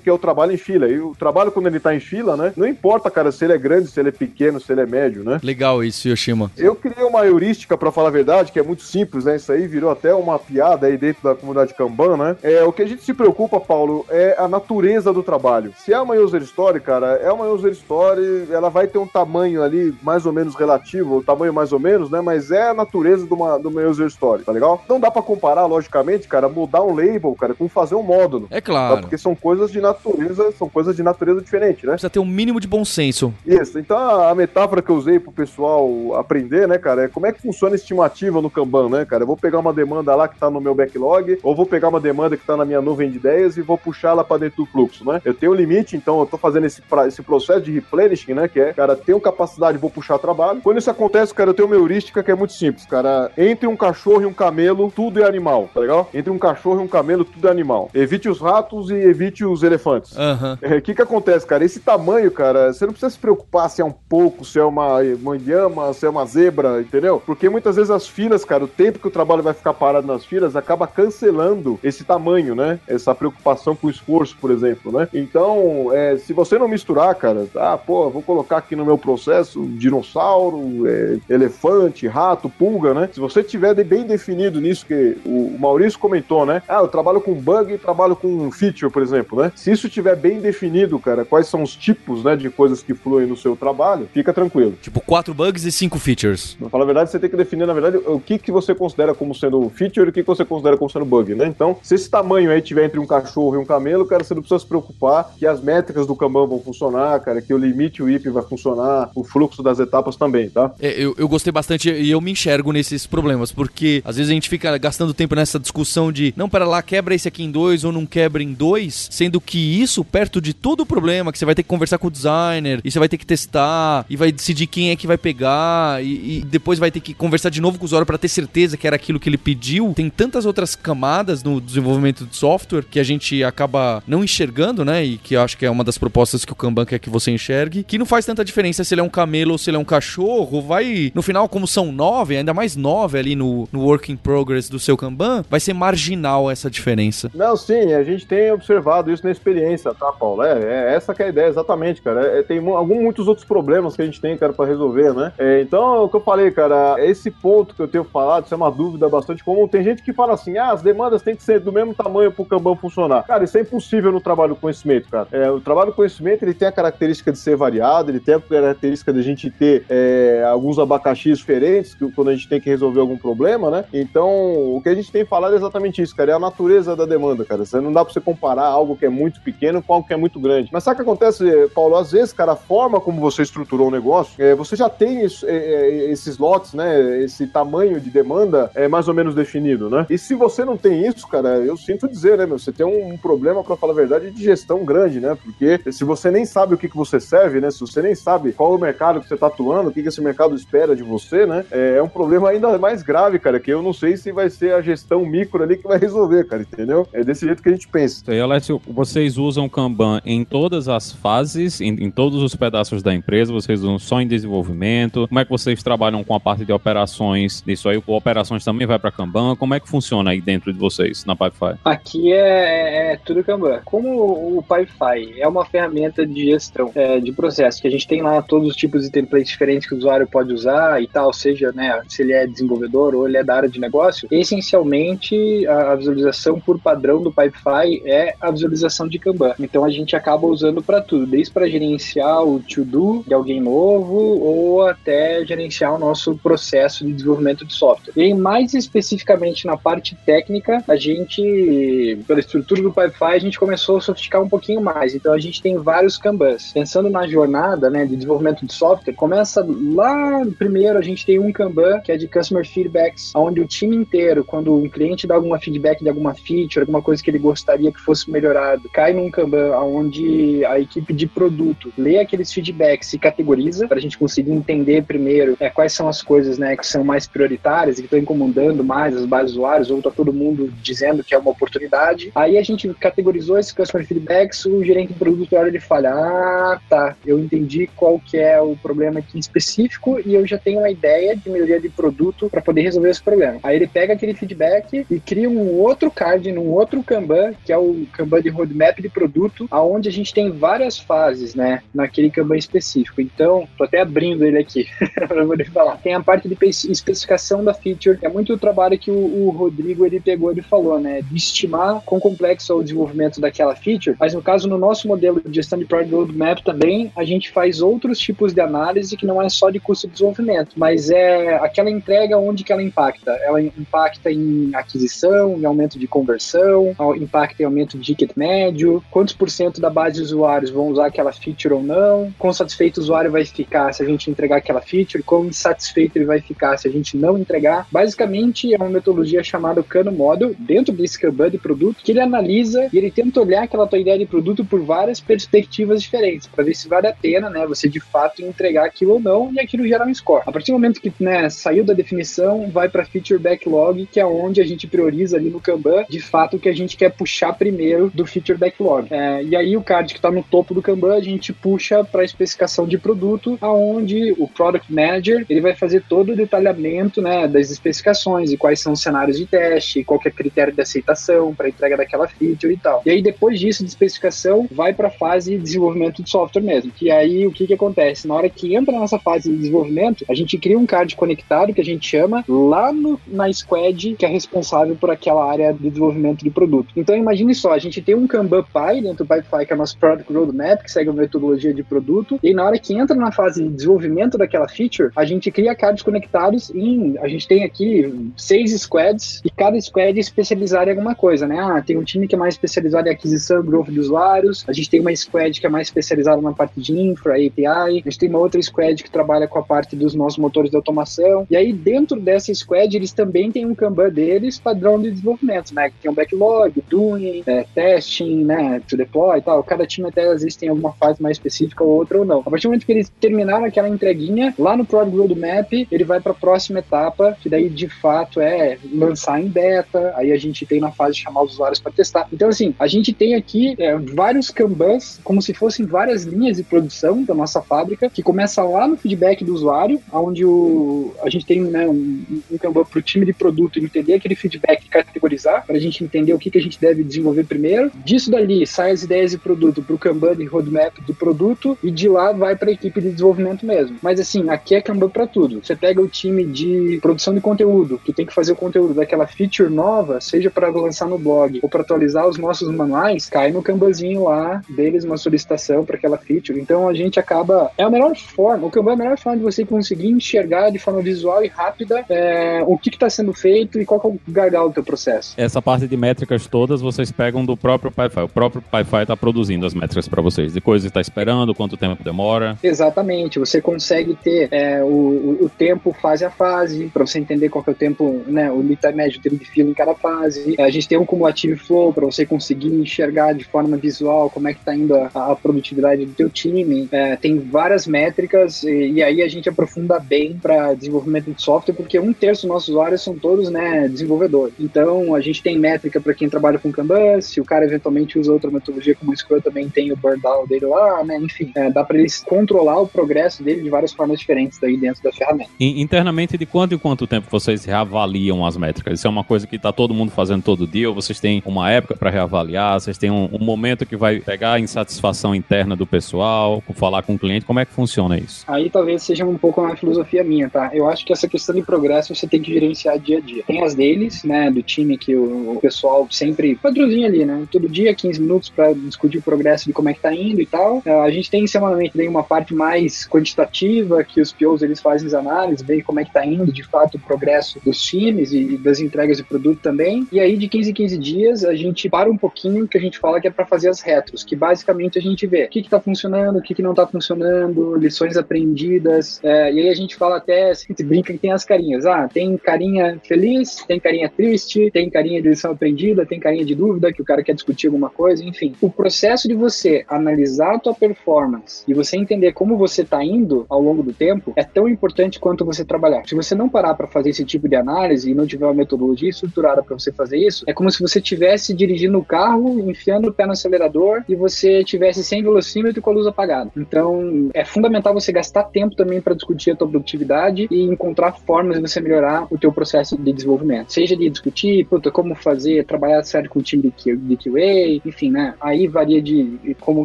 que é o trabalho em fila. E o trabalho, quando ele tá em fila, né? Não importa, cara, se ele é grande, se ele é pequeno, se ele é médio, né? Legal isso, Yoshima. Eu criei uma heurística, para falar a verdade, que é muito simples, né? Isso aí virou até uma piada aí dentro da comunidade Kanban, né? É, o que a gente se preocupa, Paulo, é a natureza do trabalho. Se é uma user story, cara, é uma user story, ela vai ter um tamanho ali mais ou menos relativo, o tamanho mais ou menos, né? Mas é a natureza de uma, de uma user story, tá legal? Não dá para comparar, logicamente, cara, mudar um label, cara, com fazer um módulo. É claro. Tá? Porque são coisas de natureza, são coisas de natureza diferente, né? Precisa ter um mínimo de bom senso. Isso. Então a metáfora que eu usei pro pessoal aprender, né, cara, é como é que funciona a estimativa no Kanban, né, cara? Eu vou pegar uma demanda lá que tá no meu backlog, ou vou pegar uma demanda que tá na minha nuvem de ideias e vou puxar ela para dentro do fluxo, né? Eu tenho um limite, então eu tô fazendo esse, esse processo de replenishing, né, que é, cara, tenho capacidade, vou puxar trabalho. Quando isso acontece, cara, eu tenho uma heurística que é muito simples, cara. Entre um cachorro e um camelo, tudo é animal, tá legal? Entre um cachorro e um camelo, tudo é animal. Evite os ratos e evite os elefantes. O Aham. é, que que acontece, cara? Esse tamanho, cara, você não precisa se preocupar se é um pouco, se é uma manhama, se é uma zebra, entendeu? Porque muitas vezes as filas, cara, o tempo que o trabalho vai ficar parado nas filas acaba cancelando esse tamanho, né? Essa preocupação com o esforço, por exemplo, né? Então, é, se você não misturar, cara, ah, pô, vou colocar aqui no meu processo dinossauro, é, elefante, rato, pulga, né? Se você tiver bem definido nisso, que o o Maurício comentou, né? Ah, eu trabalho com bug e trabalho com feature, por exemplo, né? Se isso tiver bem definido, cara, quais são os tipos, né, de coisas que fluem no seu trabalho, fica tranquilo. Tipo, quatro bugs e cinco features. Pra falar a verdade, você tem que definir, na verdade, o que, que você considera como sendo feature e o que, que você considera como sendo bug, né? Então, se esse tamanho aí tiver entre um cachorro e um camelo, cara, você não precisa se preocupar que as métricas do Kanban vão funcionar, cara, que o limite WIP vai funcionar, o fluxo das etapas também, tá? É, eu, eu gostei bastante e eu me enxergo nesses problemas, porque às vezes a gente fica gastando tempo nessa discussão de não, para lá, quebra esse aqui em dois ou não quebra em dois, sendo que isso, perto de todo o problema, que você vai ter que conversar com o designer, e você vai ter que testar, e vai decidir quem é que vai pegar, e, e depois vai ter que conversar de novo com o usuário para ter certeza que era aquilo que ele pediu. Tem tantas outras camadas no desenvolvimento de software que a gente acaba não enxergando, né? E que acho que é uma das propostas que o Kanban quer que você enxergue, que não faz tanta diferença se ele é um camelo ou se ele é um cachorro. Vai, no final, como são nove, ainda mais nove ali no, no work in progress do seu Kanban, vai ser marginal essa diferença. Não, sim, a gente tem observado isso na experiência, tá, Paulo? É, é essa que é a ideia, exatamente, cara. É, tem mu- algum, muitos outros problemas que a gente tem, cara, pra resolver, né? É, então, é o que eu falei, cara, esse ponto que eu tenho falado, isso é uma dúvida bastante comum. Tem gente que fala assim, ah, as demandas têm que ser do mesmo tamanho pro Kanban funcionar. Cara, isso é impossível no trabalho do conhecimento, cara. É, o trabalho do conhecimento, ele tem a característica de ser variado, ele tem a característica de a gente ter é, alguns abacaxis diferentes que- quando a gente tem que resolver algum problema, né? Então, o que a gente tem falado é exatamente isso, cara, é a natureza da demanda, cara. Você não dá pra você comparar algo que é muito pequeno com algo que é muito grande. Mas sabe o que acontece, Paulo? Às vezes, cara, a forma como você estruturou o negócio, é, você já tem isso- é, é, esses lotes, né? Esse tamanho de demanda é mais ou menos definido, né? E se você não tem isso, cara, eu sinto dizer, né, meu? Você tem um, um problema, pra falar a verdade, de gestão grande, né? Porque se você nem sabe o que, que você serve, né? Se você nem sabe qual é o mercado que você tá atuando, o que, que esse mercado espera de você, né? É, é um problema ainda mais grave, cara, que eu não sei se vai ser a gestão micro ali que vai resolver, cara, entendeu? É desse jeito que a gente pensa. E Vocês usam Kanban em todas as fases, em, em todos os pedaços da empresa? Vocês usam só em desenvolvimento? Como é que vocês trabalham com a parte de operações? Isso aí, operações também vai para Kanban? Como é que funciona aí dentro de vocês, na Pipefy? Aqui é, é tudo Kanban. Como o PyFi é uma ferramenta de gestão é, de processo, que a gente tem lá todos os tipos de templates diferentes que o usuário pode usar e tal, seja né, se ele é desenvolvedor ou ele é da área de negócio, essencialmente a, a visualização por padrão do PyFi é a visualização de Kanban. Então a gente acaba usando para tudo, desde para gerenciar o to-do de alguém novo ou até gerenciar o nosso processo de desenvolvimento de software. E mais especificamente na parte técnica, a gente, pela estrutura do PyFi, a gente começou a sofisticar um pouquinho mais. Então a gente tem vários Kanbans. Pensando na jornada né, de desenvolvimento de software, começa lá primeiro, a gente tem um Kanban que é de Customer Feedbacks, onde o time inteiro, quando um cliente dá alguma feedback de alguma feature, alguma coisa que ele gostaria que fosse melhorado, cai num Kanban onde a equipe de produto lê aqueles feedbacks e categoriza, para a gente conseguir entender primeiro é, quais são as coisas né, que são mais prioritárias e que estão incomodando mais as bases usuários, ou está todo mundo dizendo que é uma oportunidade. Aí a gente categorizou esses customer feedbacks, o gerente de produto olha e fala: Ah, tá, eu entendi qual que é o problema aqui específico e eu já tenho uma ideia de melhoria de produto para poder resolver esse problema. Aí ele pega aquele feedback e cria um outro card num outro Kanban, que é o Kanban de roadmap de produto, aonde a gente tem várias fases, né, naquele Kanban específico. Então, tô até abrindo ele aqui para poder falar. Tem a parte de especificação da feature, é muito o trabalho que o, o Rodrigo ele pegou e falou, né, de estimar quão complexo é o desenvolvimento daquela feature. Mas no caso, no nosso modelo de gestão de Product Roadmap também, a gente faz outros tipos de análise que não é só de custo de desenvolvimento, mas é aquela entrega onde que ela impacta. Ela impacta em aquisição, em aumento de conversão, impacta em aumento de ticket médio, quantos por cento da base de usuários vão usar aquela feature ou não, quão satisfeito o usuário vai ficar se a gente entregar aquela feature, quão insatisfeito ele vai ficar se a gente não entregar. Basicamente, é uma metodologia chamada Cano Model, dentro desse Kanban de produto, que ele analisa e ele tenta olhar aquela tua ideia de produto por várias perspectivas diferentes, para ver se vale a pena, né, você de fato entregar aquilo ou não e aquilo gerar um score. A partir do momento que, né, saiu da definição, vai para feature backlog, que é onde a gente prioriza ali no Kanban, de fato, o que a gente quer puxar primeiro do feature backlog. É, e aí o card que está no topo do Kanban, a gente puxa para a especificação de produto, aonde o Product Manager ele vai fazer todo o detalhamento né, das especificações e quais são os cenários de teste, qual é o critério de aceitação para entrega daquela feature e tal. E aí depois disso, de especificação, vai para a fase de desenvolvimento de software mesmo. Que aí o que, que acontece? Na hora que entra nessa fase de desenvolvimento, a gente cria um card conectado que a gente chama lá no, na squad que é responsável por aquela área de desenvolvimento de produto. Então imagine só, a gente tem um Kanban Pie dentro do Pipefy, que é o nosso Product Roadmap, que segue a metodologia de produto, e na hora que entra na fase de desenvolvimento daquela feature, a gente cria cards conectados em, a gente tem aqui seis squads, e cada squad é especializado em alguma coisa, né? Ah, tem um time que é mais especializado em aquisição growth de usuários, a gente tem uma squad que é mais especializada na parte de infra, API, a gente tem uma outra squad que trabalha com a parte dos nossos motores de automação, e aí dentro dessa squad eles também têm um Kanban deles padrão de desenvolvimento, né? Que tem um backlog, doing, é, testing, né? To deploy e tal. Cada time até às vezes tem alguma fase mais específica ou outra ou não. A partir do momento que eles terminaram aquela entreguinha, lá no Product Roadmap, ele vai para a próxima etapa, que daí de fato é lançar em beta, aí a gente tem na fase de chamar os usuários para testar. Então, assim, a gente tem aqui é, vários Kanbans, como se fossem várias linhas de produção da nossa fábrica, que começa lá no feedback do usuário, onde o, a gente tem né, um, um Kanban para o time de produto entender aquele feedback e categorizar, para a gente entender o que, que a gente deve desenvolver primeiro. Disso dali, sai as ideias de produto para o Kanban de roadmap do produto, e de lá vai para a equipe de desenvolvimento mesmo. Mas assim, aqui é Kanban para tudo. Você pega o time de produção de conteúdo, que tem que fazer o conteúdo daquela feature nova, seja para lançar no blog ou para atualizar os nossos manuais, cai no Kanbanzinho lá deles uma solicitação para aquela feature. Então a gente acaba. É a melhor forma, o Kanban é a melhor forma de você conseguir enxergar de forma visual e rápida é, o que está sendo feito e qual é o gargalo do teu processo. Essa parte de métricas todas vocês pegam do próprio PyFi. O próprio PyFi está produzindo as métricas para vocês, de coisas que está esperando, quanto tempo demora. Exatamente, você consegue ter é, o, o, tempo fase a fase, para você entender qual é o tempo, né, o lead médio, o tempo de fila em cada fase. A gente tem um cumulativo flow para você conseguir enxergar de forma visual como é que está indo a, a, produtividade do teu time. É, tem várias métricas e, e, aí a gente aprofunda bem para desenvolvimento de software, porque um terço dos nossos usuários são todos né, desenvolvedores. Então a gente tem métrica para quem trabalha com Kanban, se o cara eventualmente usa outra metodologia como o Scrum, também tem o burn down dele lá, né? Enfim, é, dá para eles controlar o progresso dele de várias formas diferentes daí dentro da ferramenta. Internamente, de quanto em quanto tempo vocês reavaliam as métricas? Isso é uma coisa que está todo mundo fazendo todo dia, ou vocês têm uma época para reavaliar, vocês têm um, um, momento que vai pegar a insatisfação interna do pessoal, falar com o cliente, como é que funciona isso? Aí talvez seja um pouco uma filosofia minha, tá? Eu acho que essa questão de progresso você tem que gerenciar dia a dia. Tem as deles, né, do time que o, o pessoal sempre padrãozinho ali, né? Todo dia, 15 minutos para discutir o progresso de como é que tá indo e tal. É, a gente tem semanalmente daí uma parte mais quantitativa, que os POs eles fazem as análises, veem como é que tá indo de fato o progresso dos times e das entregas de produto também. E aí de 15 em 15 dias a gente para um pouquinho que a gente fala que é para fazer as retros, que basicamente a gente vê o que, que tá funcionando, o que, que não tá funcionando, lições aprendidas. É, e aí a gente fala até, a gente brinca que tem as carinhas. Ah, tem carinha feliz, tem carinha triste, tem carinha de lição aprendida, tem carinha de dúvida, que o cara quer discutir alguma coisa, enfim. O processo de você analisar a tua performance e você entender como você tá indo ao longo do tempo é tão importante quanto você trabalhar. Se você não parar para fazer esse tipo de análise e não tiver uma metodologia estruturada para você fazer isso, é como se você estivesse dirigindo o carro, enfiando o pé no acelerador e você tivesse sem velocímetro com a luz apagada. Então, é fundamental você gastar tempo também para discutir a tua produtividade e encontrar formas de você melhorar o teu processo de desenvolvimento. Seja de discutir, puta, como fazer, trabalhar certo com o time de QA, enfim, né? Aí varia de como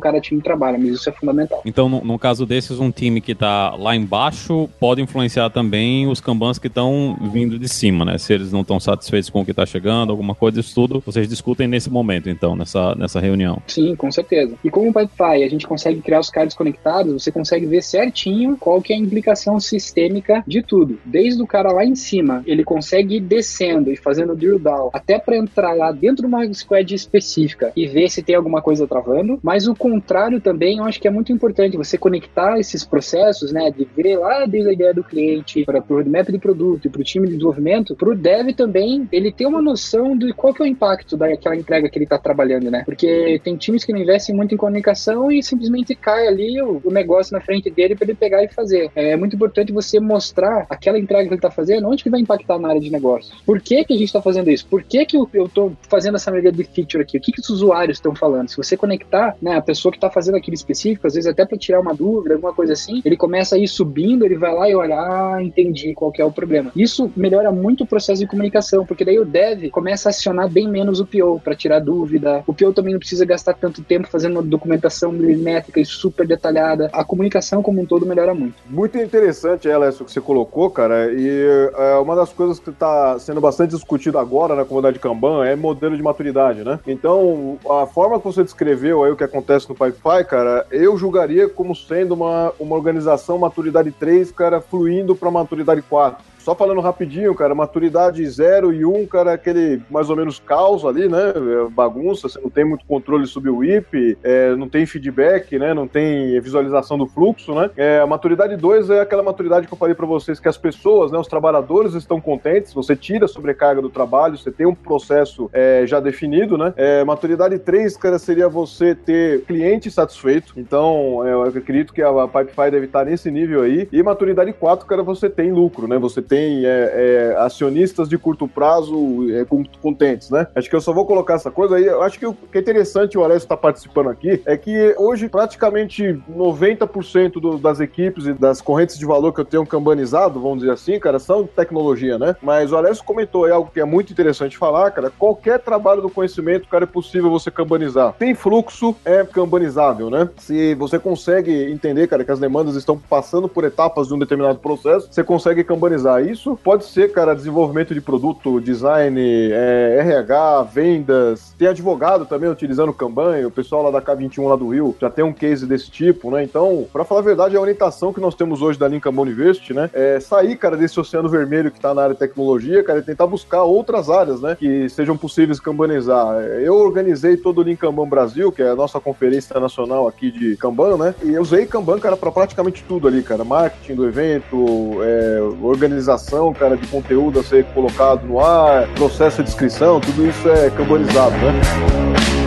cada time trabalha, mas isso é fundamental. Então, no, no caso desses, um time que está lá embaixo pode influenciar também os Kanbans que estão vindo de cima, né? Se eles não estão satisfeitos com o que está chegando, alguma coisa, isso tudo, vocês discutem nesse momento, então, nessa, nessa reunião. Sim, com certeza. E como o Pipefy a gente consegue criar os cards conectados, você consegue ver certinho qual que é a implicação sistêmica de tudo. Desde o cara lá em cima, ele consegue ir descendo e fazendo drill down, até para entrar lá dentro de uma squad específica e ver se tem alguma coisa travando, mas o contrário também eu acho que é muito importante você conectar esses processos, né, de ver lá desde a ideia do cliente para o roadmap de produto para o time de desenvolvimento, para o dev também ele ter uma noção de qual que é o impacto daquela entrega que ele está trabalhando, né? Porque tem times que não investem muito em comunicação e simplesmente cai ali o, o negócio na frente dele para ele pegar e fazer. É muito importante você mostrar aquela entrega que ele está fazendo, onde que vai impactar na área de negócio. Por que, que a gente está fazendo isso? Por que, que eu estou fazendo essa melhoria de feature aqui? O que, que os usuários estão falando? Se você conectar né, a pessoa que está fazendo aquilo específico, às vezes até para tirar uma dúvida, alguma coisa assim, ele começa a ir subindo, ele vai lá e olha, ah, entendi qual que é o problema. Isso melhora muito o processo de comunicação, porque daí o dev começa a acionar bem menos o PO para tirar dúvida. O PO também não precisa gastar tanto tempo fazendo uma documentação milimétrica e super detalhada. A comunicação como um todo melhora muito. Muito interessante, ela, isso que você colocou, cara. E é, uma das coisas que está sendo bastante discutido agora na comunidade Kanban é modelo de maturidade, né? Então, a forma que você descreveu aí o que acontece no PyPy, cara, eu julgaria como sendo uma, uma organização maturidade 3, cara, fluindo para maturidade 4. Só falando rapidinho, cara, maturidade 0 e 1, um, cara, aquele mais ou menos caos ali, né? É bagunça, você não tem muito controle sobre o IP, é, não tem feedback, né? Não tem visualização do fluxo, né? É, a maturidade 2 é aquela maturidade que eu falei para vocês que as pessoas, né, os trabalhadores estão contentes, você tira a sobrecarga do trabalho, você tem um processo é, já definido, né? É, maturidade 3, cara, seria você ter cliente satisfeito. Então, é, eu acredito que a Pipefy deve estar nesse nível aí. E maturidade 4, cara, você tem lucro, né? Você tem tem é, é, acionistas de curto prazo é, contentes, né? Acho que eu só vou colocar essa coisa aí. Eu acho que o que é interessante o Alessio estar tá participando aqui é que hoje praticamente 90% do, das equipes e das correntes de valor que eu tenho cambanizado, vamos dizer assim, cara, são tecnologia, né? Mas o Alessio comentou aí algo que é muito interessante falar, cara. Qualquer trabalho do conhecimento, cara, é possível você cambanizar. Tem fluxo, é cambanizável, né? Se você consegue entender, cara, que as demandas estão passando por etapas de um determinado processo, você consegue cambanizar isso pode ser, cara, desenvolvimento de produto, design, é, RH, vendas. Tem advogado também utilizando o Kanban, o pessoal lá da K21 lá do Rio já tem um case desse tipo, né? Então, para falar a verdade, a orientação que nós temos hoje da Lincoln University, né, é sair, cara, desse oceano vermelho que tá na área de tecnologia, cara, e tentar buscar outras áreas, né, que sejam possíveis cambanizar. Eu organizei todo o Lincoln Brasil, que é a nossa conferência nacional aqui de Kanban, né, e eu usei Kanban, cara, para praticamente tudo ali, cara, marketing do evento, é, organização organização, cara, de conteúdo a ser colocado no ar, processo de inscrição, tudo isso é cambanizado, né?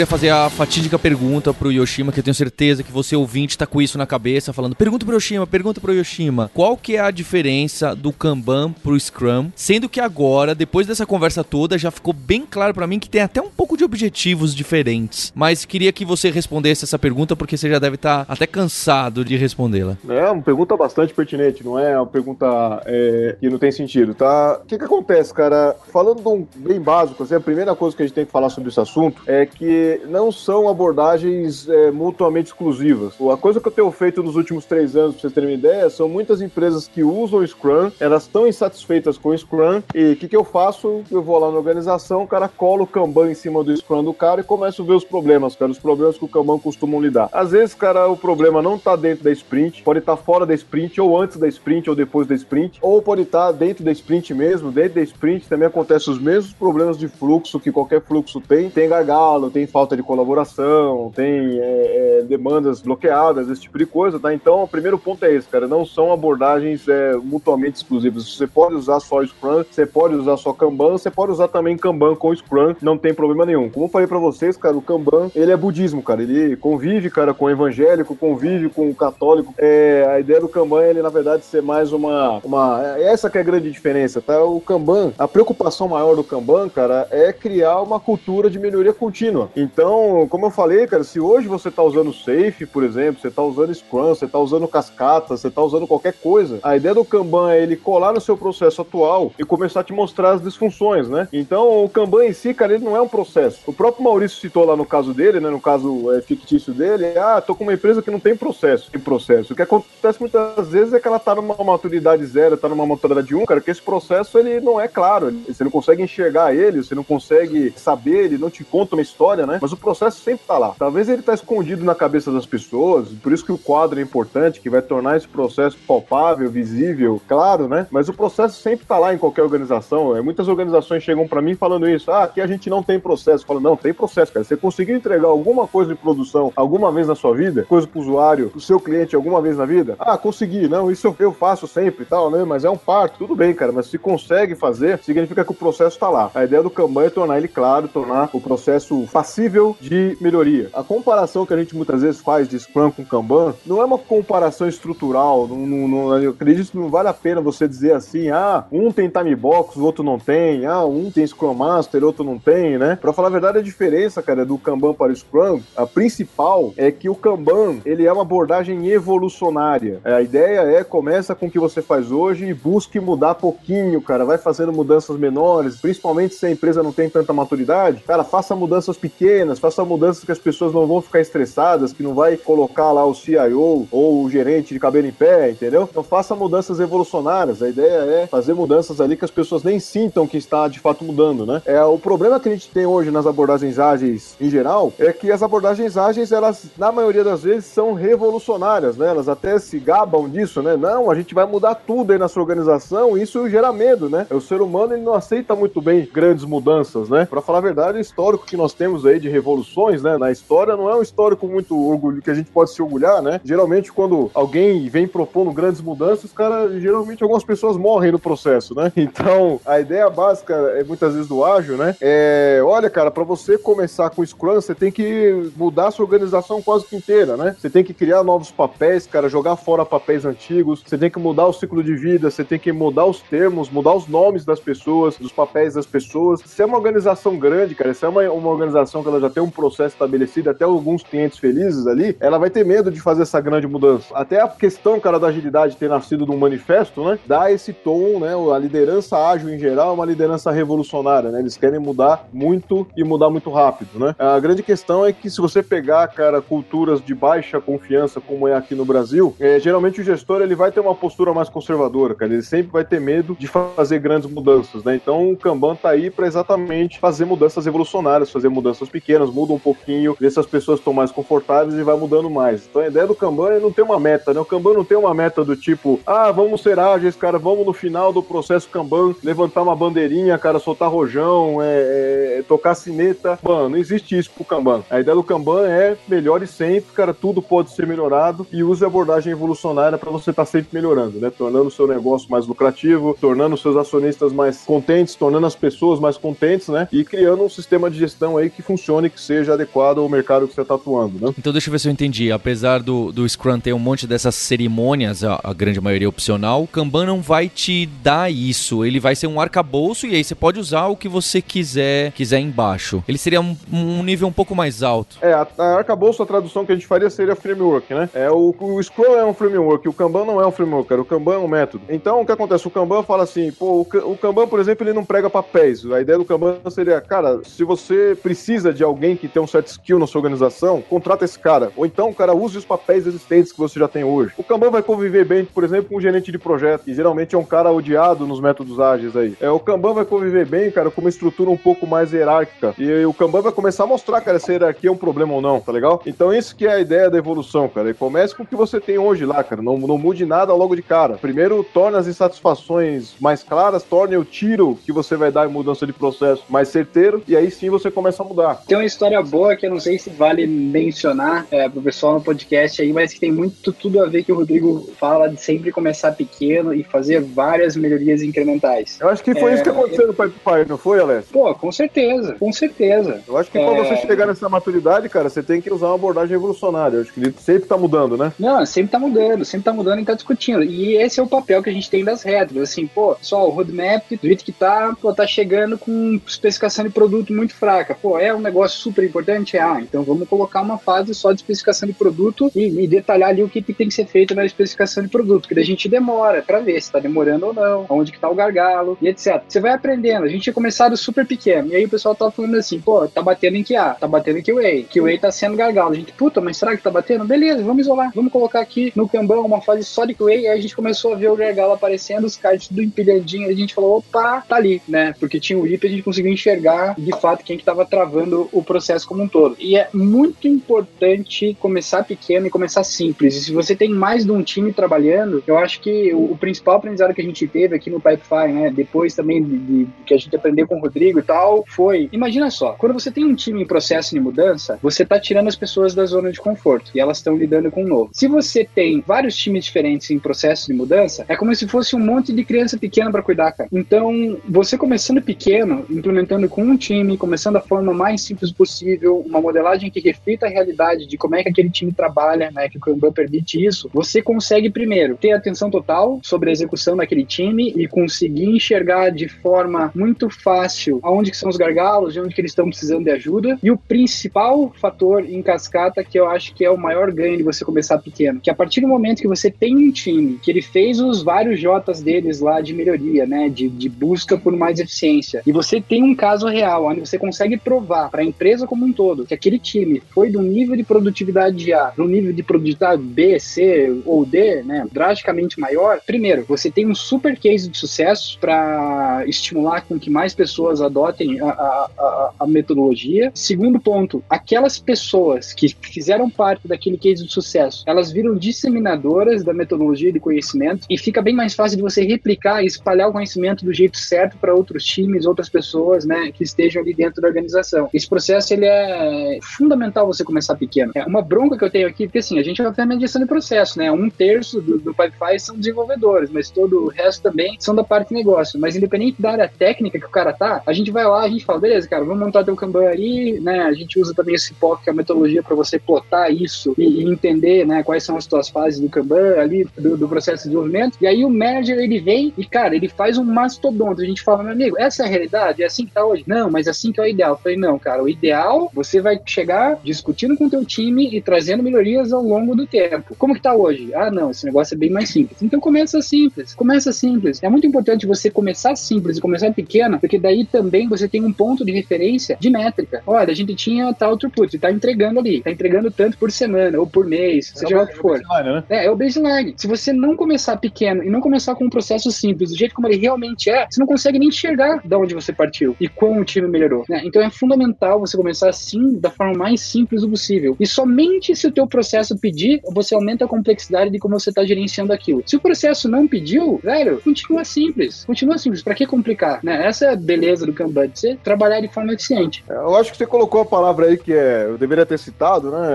Queria fazer a fatídica pergunta pro Yoshima, que eu tenho certeza que você ouvinte tá com isso na cabeça, falando: pergunta pro Yoshima, pergunta pro Yoshima, qual que é a diferença do Kanban pro Scrum? Sendo que agora, depois dessa conversa toda, já ficou bem claro para mim que tem até um pouco de objetivos diferentes. Mas queria que você respondesse essa pergunta, porque você já deve estar tá até cansado de respondê-la. É uma pergunta bastante pertinente, não é uma pergunta é, que não tem sentido, tá? O que que acontece, cara? Falando um bem básico, assim, a primeira coisa que a gente tem que falar sobre esse assunto é que não são abordagens é, mutuamente exclusivas. A coisa que eu tenho feito nos últimos três anos, pra vocês terem uma ideia, são muitas empresas que usam o Scrum, elas estão insatisfeitas com o Scrum, e o que, que eu faço? Eu vou lá na organização, o cara cola o Kanban em cima do Scrum do cara e começo a ver os problemas, cara, os problemas que o Kanban costumam lidar. Às vezes, cara, o problema não tá dentro da sprint, pode estar tá fora da sprint, ou antes da sprint, ou depois da sprint, ou pode estar tá dentro da sprint mesmo, dentro da sprint também acontecem os mesmos problemas de fluxo que qualquer fluxo tem, tem gargalo, tem tem falta de colaboração, tem é, é, demandas bloqueadas, esse tipo de coisa, tá? Então, o primeiro ponto é esse, cara, não são abordagens é, mutuamente exclusivas. Você pode usar só Scrum, você pode usar só Kanban, você pode usar também Kanban com Scrum, não tem problema nenhum. Como eu falei para vocês, cara, o Kanban, ele é budismo, cara, ele convive, cara, com o evangélico, convive com o católico. É, a ideia do Kanban, ele, na verdade, ser mais uma, uma... Essa que é a grande diferença, tá? O Kanban, a preocupação maior do Kanban, cara, é criar uma cultura de melhoria contínua. Então, como eu falei, cara, se hoje você está usando Safe, por exemplo, você está usando Scrum, você está usando Cascata, você está usando qualquer coisa, a ideia do Kanban é ele colar no seu processo atual e começar a te mostrar as disfunções, né? Então, o Kanban em si, cara, ele não é um processo. O próprio Maurício citou lá no caso dele, né, no caso é, fictício dele, ah, tô com uma empresa que não tem processo. Tem processo. O que acontece muitas vezes é que ela tá numa maturidade zero, tá numa maturidade um, cara, que esse processo ele não é claro. Você não consegue enxergar ele, você não consegue saber, ele não te conta uma história falha, né? Mas o processo sempre tá lá. Talvez ele tá escondido na cabeça das pessoas, por isso que o quadro é importante, que vai tornar esse processo palpável, visível, claro, né? Mas o processo sempre tá lá em qualquer organização. É, muitas organizações chegam para mim falando isso. Ah, aqui a gente não tem processo. Falo, não, tem processo, cara. Você conseguiu entregar alguma coisa de produção alguma vez na sua vida, coisa pro usuário, pro seu cliente alguma vez na vida? Ah, consegui. Não, isso eu faço sempre e tal, né? Mas é um parto, tudo bem, cara. Mas se consegue fazer, significa que o processo tá lá. A ideia do Kanban é tornar ele claro, tornar o processo passível de melhoria. A comparação que a gente muitas vezes faz de Scrum com Kanban não é uma comparação estrutural. Não, não, não, eu acredito que não vale a pena você dizer assim, ah, um tem time box, o outro não tem, ah, um tem Scrum Master, outro não tem, né? Pra falar a verdade, a diferença, cara, do Kanban para o Scrum, a principal é que o Kanban, ele é uma abordagem evolucionária. A ideia é, começa com o que você faz hoje e busque mudar pouquinho, cara. Vai fazendo mudanças menores, principalmente se a empresa não tem tanta maturidade. Cara, faça mudanças pequenas, faça mudanças que as pessoas não vão ficar estressadas, que não vai colocar lá o CIO ou o gerente de cabelo em pé, entendeu? Então faça mudanças evolucionárias. A ideia é fazer mudanças ali que as pessoas nem sintam que está de fato mudando, né? É o problema que a gente tem hoje nas abordagens ágeis em geral é que as abordagens ágeis, elas na maioria das vezes são revolucionárias, né? Elas até se gabam disso, né? Não, a gente vai mudar tudo aí na sua organização, e isso gera medo, né? O ser humano ele não aceita muito bem grandes mudanças, né? Para falar a verdade, o histórico que nós temos aí de revoluções, né, na história não é um histórico muito orgulho que a gente pode se orgulhar, né? Geralmente quando alguém vem propondo grandes mudanças, cara, geralmente algumas pessoas morrem no processo, né? Então, a ideia básica é muitas vezes do ágil, né? É, olha, cara, para você começar com Scrum, você tem que mudar a sua organização quase que inteira, né? Você tem que criar novos papéis, cara, jogar fora papéis antigos, você tem que mudar o ciclo de vida, você tem que mudar os termos, mudar os nomes das pessoas, dos papéis das pessoas. Se é uma organização grande, cara, se é uma, uma organização que ela já tem um processo estabelecido, até alguns clientes felizes ali, ela vai ter medo de fazer essa grande mudança. Até a questão, cara, da agilidade ter nascido de um manifesto, né? Dá esse tom, né? A liderança ágil em geral é uma liderança revolucionária, né? Eles querem mudar muito e mudar muito rápido, né? A grande questão é que se você pegar, cara, culturas de baixa confiança, como é aqui no Brasil, é, geralmente o gestor ele vai ter uma postura mais conservadora, cara. Ele sempre vai ter medo de fazer grandes mudanças, né? Então o Kanban tá aí para exatamente fazer mudanças revolucionárias, fazer mudanças pequenas, muda um pouquinho, ver se as pessoas estão mais confortáveis e vai mudando mais. Então a ideia do Kanban é não ter uma meta, né? O Kanban não tem uma meta do tipo, ah, vamos ser ágeis, cara, vamos no final do processo Kanban levantar uma bandeirinha, cara, soltar rojão, é, é, tocar sineta. Mano, não existe isso pro Kanban. A ideia do Kanban é melhore sempre, cara, tudo pode ser melhorado e use a abordagem evolucionária para você estar tá sempre melhorando, né? Tornando o seu negócio mais lucrativo, tornando os seus acionistas mais contentes, tornando as pessoas mais contentes, né? E criando um sistema de gestão aí que funcione, que seja adequado ao mercado que você está atuando, né? Então deixa eu ver se eu entendi. Apesar do, do Scrum ter um monte dessas cerimônias, a, a grande maioria opcional, o Kanban não vai te dar isso. Ele vai ser um arcabouço e aí você pode usar o que você quiser, quiser embaixo. Ele seria um, um nível um pouco mais alto. É, a, a arcabouço, a tradução que a gente faria seria framework, né? É, o, o Scrum é um framework, o Kanban não é um framework, cara. O Kanban é um método. Então, o que acontece? O Kanban fala assim, pô, o, o Kanban, por exemplo, ele não prega papéis. A ideia do Kanban seria, cara, se você precisa de alguém que tem um certo skill na sua organização, contrata esse cara. Ou então, cara, use os papéis existentes que você já tem hoje. O Kanban vai conviver bem, por exemplo, com um gerente de projeto, que geralmente é um cara odiado nos métodos ágeis aí. É, o Kanban vai conviver bem, cara, com uma estrutura um pouco mais hierárquica. E o Kanban vai começar a mostrar, cara, se a hierarquia é um problema ou não, tá legal? Então, isso que é a ideia da evolução, cara. E comece com o que você tem hoje lá, cara. Não, não mude nada logo de cara. Primeiro, torne as insatisfações mais claras, torne o tiro que você vai dar em mudança de processo mais certeiro, e aí sim você começa a mudar. Tem uma história boa que eu não sei se vale mencionar é, pro pessoal no podcast aí, mas que tem muito tudo a ver que o Rodrigo fala de sempre começar pequeno e fazer várias melhorias incrementais. Eu acho que foi É, isso que aconteceu no Pipe Fire, não foi, Alex? Pô, com certeza, com certeza. Eu acho que pra É. você chegar nessa maturidade, cara, você tem que usar uma abordagem revolucionária. Eu acho que ele sempre tá mudando, né? Não, sempre tá mudando, sempre tá mudando e tá discutindo. E esse é o papel que a gente tem das retros. Assim, pô, só o roadmap, do jeito que tá, pô, tá chegando com especificação de produto muito fraca. Pô, é um negócio super importante? Ah, então vamos colocar uma fase só de especificação de produto e, e detalhar ali o que, que tem que ser feito na especificação de produto. Que daí a gente demora pra ver se tá demorando ou não, onde que tá o gargalo e etc. Você vai aprendendo. A gente tinha começado super pequeno. E aí o pessoal tava falando assim, pô, tá batendo em QA, tá batendo em QA. QA tá sendo gargalo. A gente, puta, mas será que tá batendo? Beleza, vamos isolar. Vamos colocar aqui no Kanban uma fase só de QA. E aí a gente começou a ver o gargalo aparecendo, os cards tudo empilhadinho. A gente falou, opa, tá ali, né? Porque tinha o IP, a gente conseguiu enxergar de fato quem que tava travando o processo como um todo. E é muito importante começar pequeno e começar simples. E se você tem mais de um time trabalhando, eu acho que o, o principal aprendizado que a gente teve aqui no Pipefy, né, depois também de, de, que a gente aprendeu com o Rodrigo e tal, foi, imagina só, quando você tem um time em processo de mudança, você tá tirando as pessoas da zona de conforto e elas estão lidando com o novo. Se você tem vários times diferentes em processo de mudança, é como se fosse um monte de criança pequena para cuidar, cara. Então, você começando pequeno, implementando com um time, começando da forma mais simples possível, uma modelagem que reflita a realidade de como é que aquele time trabalha, né, que o Kanban permite isso, você consegue primeiro ter atenção total sobre a execução daquele time e conseguir enxergar de forma muito fácil aonde que são os gargalos, de onde que eles estão precisando de ajuda. E o principal fator em cascata que eu acho que é o maior ganho de você começar pequeno, que a partir do momento que você tem um time que ele fez os vários J's deles lá de melhoria, né, de, de busca por mais eficiência, e você tem um caso real onde você consegue provar para a empresa como um todo que aquele time foi um nível de produtividade A um nível de produtividade B, C ou D, né, drasticamente maior, primeiro, você tem um super case de sucesso para estimular com que mais pessoas adotem a, a, a, a, metodologia. Segundo ponto, aquelas pessoas que fizeram parte daquele case de sucesso, elas viram disseminadoras da metodologia de conhecimento e fica bem mais fácil de você replicar e espalhar o conhecimento do jeito certo para outros times, outras pessoas, né, que estejam ali dentro da organização. Esse processo ele é fundamental você começar pequeno. É uma bronca que eu tenho aqui, porque assim, a gente vai fazer a mediação de processo, né? Um terço do, do Pipefy são desenvolvedores, mas todo o resto também são da parte de negócio. Mas independente da área técnica que o cara tá, a gente vai lá, a gente fala, beleza, cara, vamos montar teu Kanban aí, né? A gente usa também esse POC, que é a metodologia para você plotar isso e, e, entender, né, quais são as tuas fases do Kanban ali, do, do, processo de desenvolvimento. E aí o manager, ele vem e, cara, ele faz um mastodonte. A gente fala, meu amigo, essa é a realidade? É assim que tá hoje? Não, mas é assim que é o ideal. Eu falei, não, cara, o ideal, você vai chegar discutindo com o teu time e trazendo melhorias ao longo do tempo. Como que tá hoje? Ah, não, esse negócio é bem mais simples. Então começa simples, começa simples. É muito importante você começar simples e começar pequena, porque daí também você tem um ponto de referência de métrica. Olha, a gente tinha tal throughput, tá entregando ali, tá entregando tanto por semana ou por mês, seja lá o que for. Né? É, é o baseline. Se você não começar pequeno e não começar com um processo simples, do jeito como ele realmente é, você não consegue nem enxergar de onde você partiu e como o time melhorou. Né? Então é fundamental você começar assim, da forma mais simples possível. E somente se o teu processo pedir, você aumenta a complexidade de como você está gerenciando aquilo. Se o processo não pediu, velho, continua simples. Continua simples. Para que complicar? Né? Essa é a beleza do Kanban, de você trabalhar de forma eficiente. Eu acho que você colocou a palavra aí que é, eu deveria ter citado, né,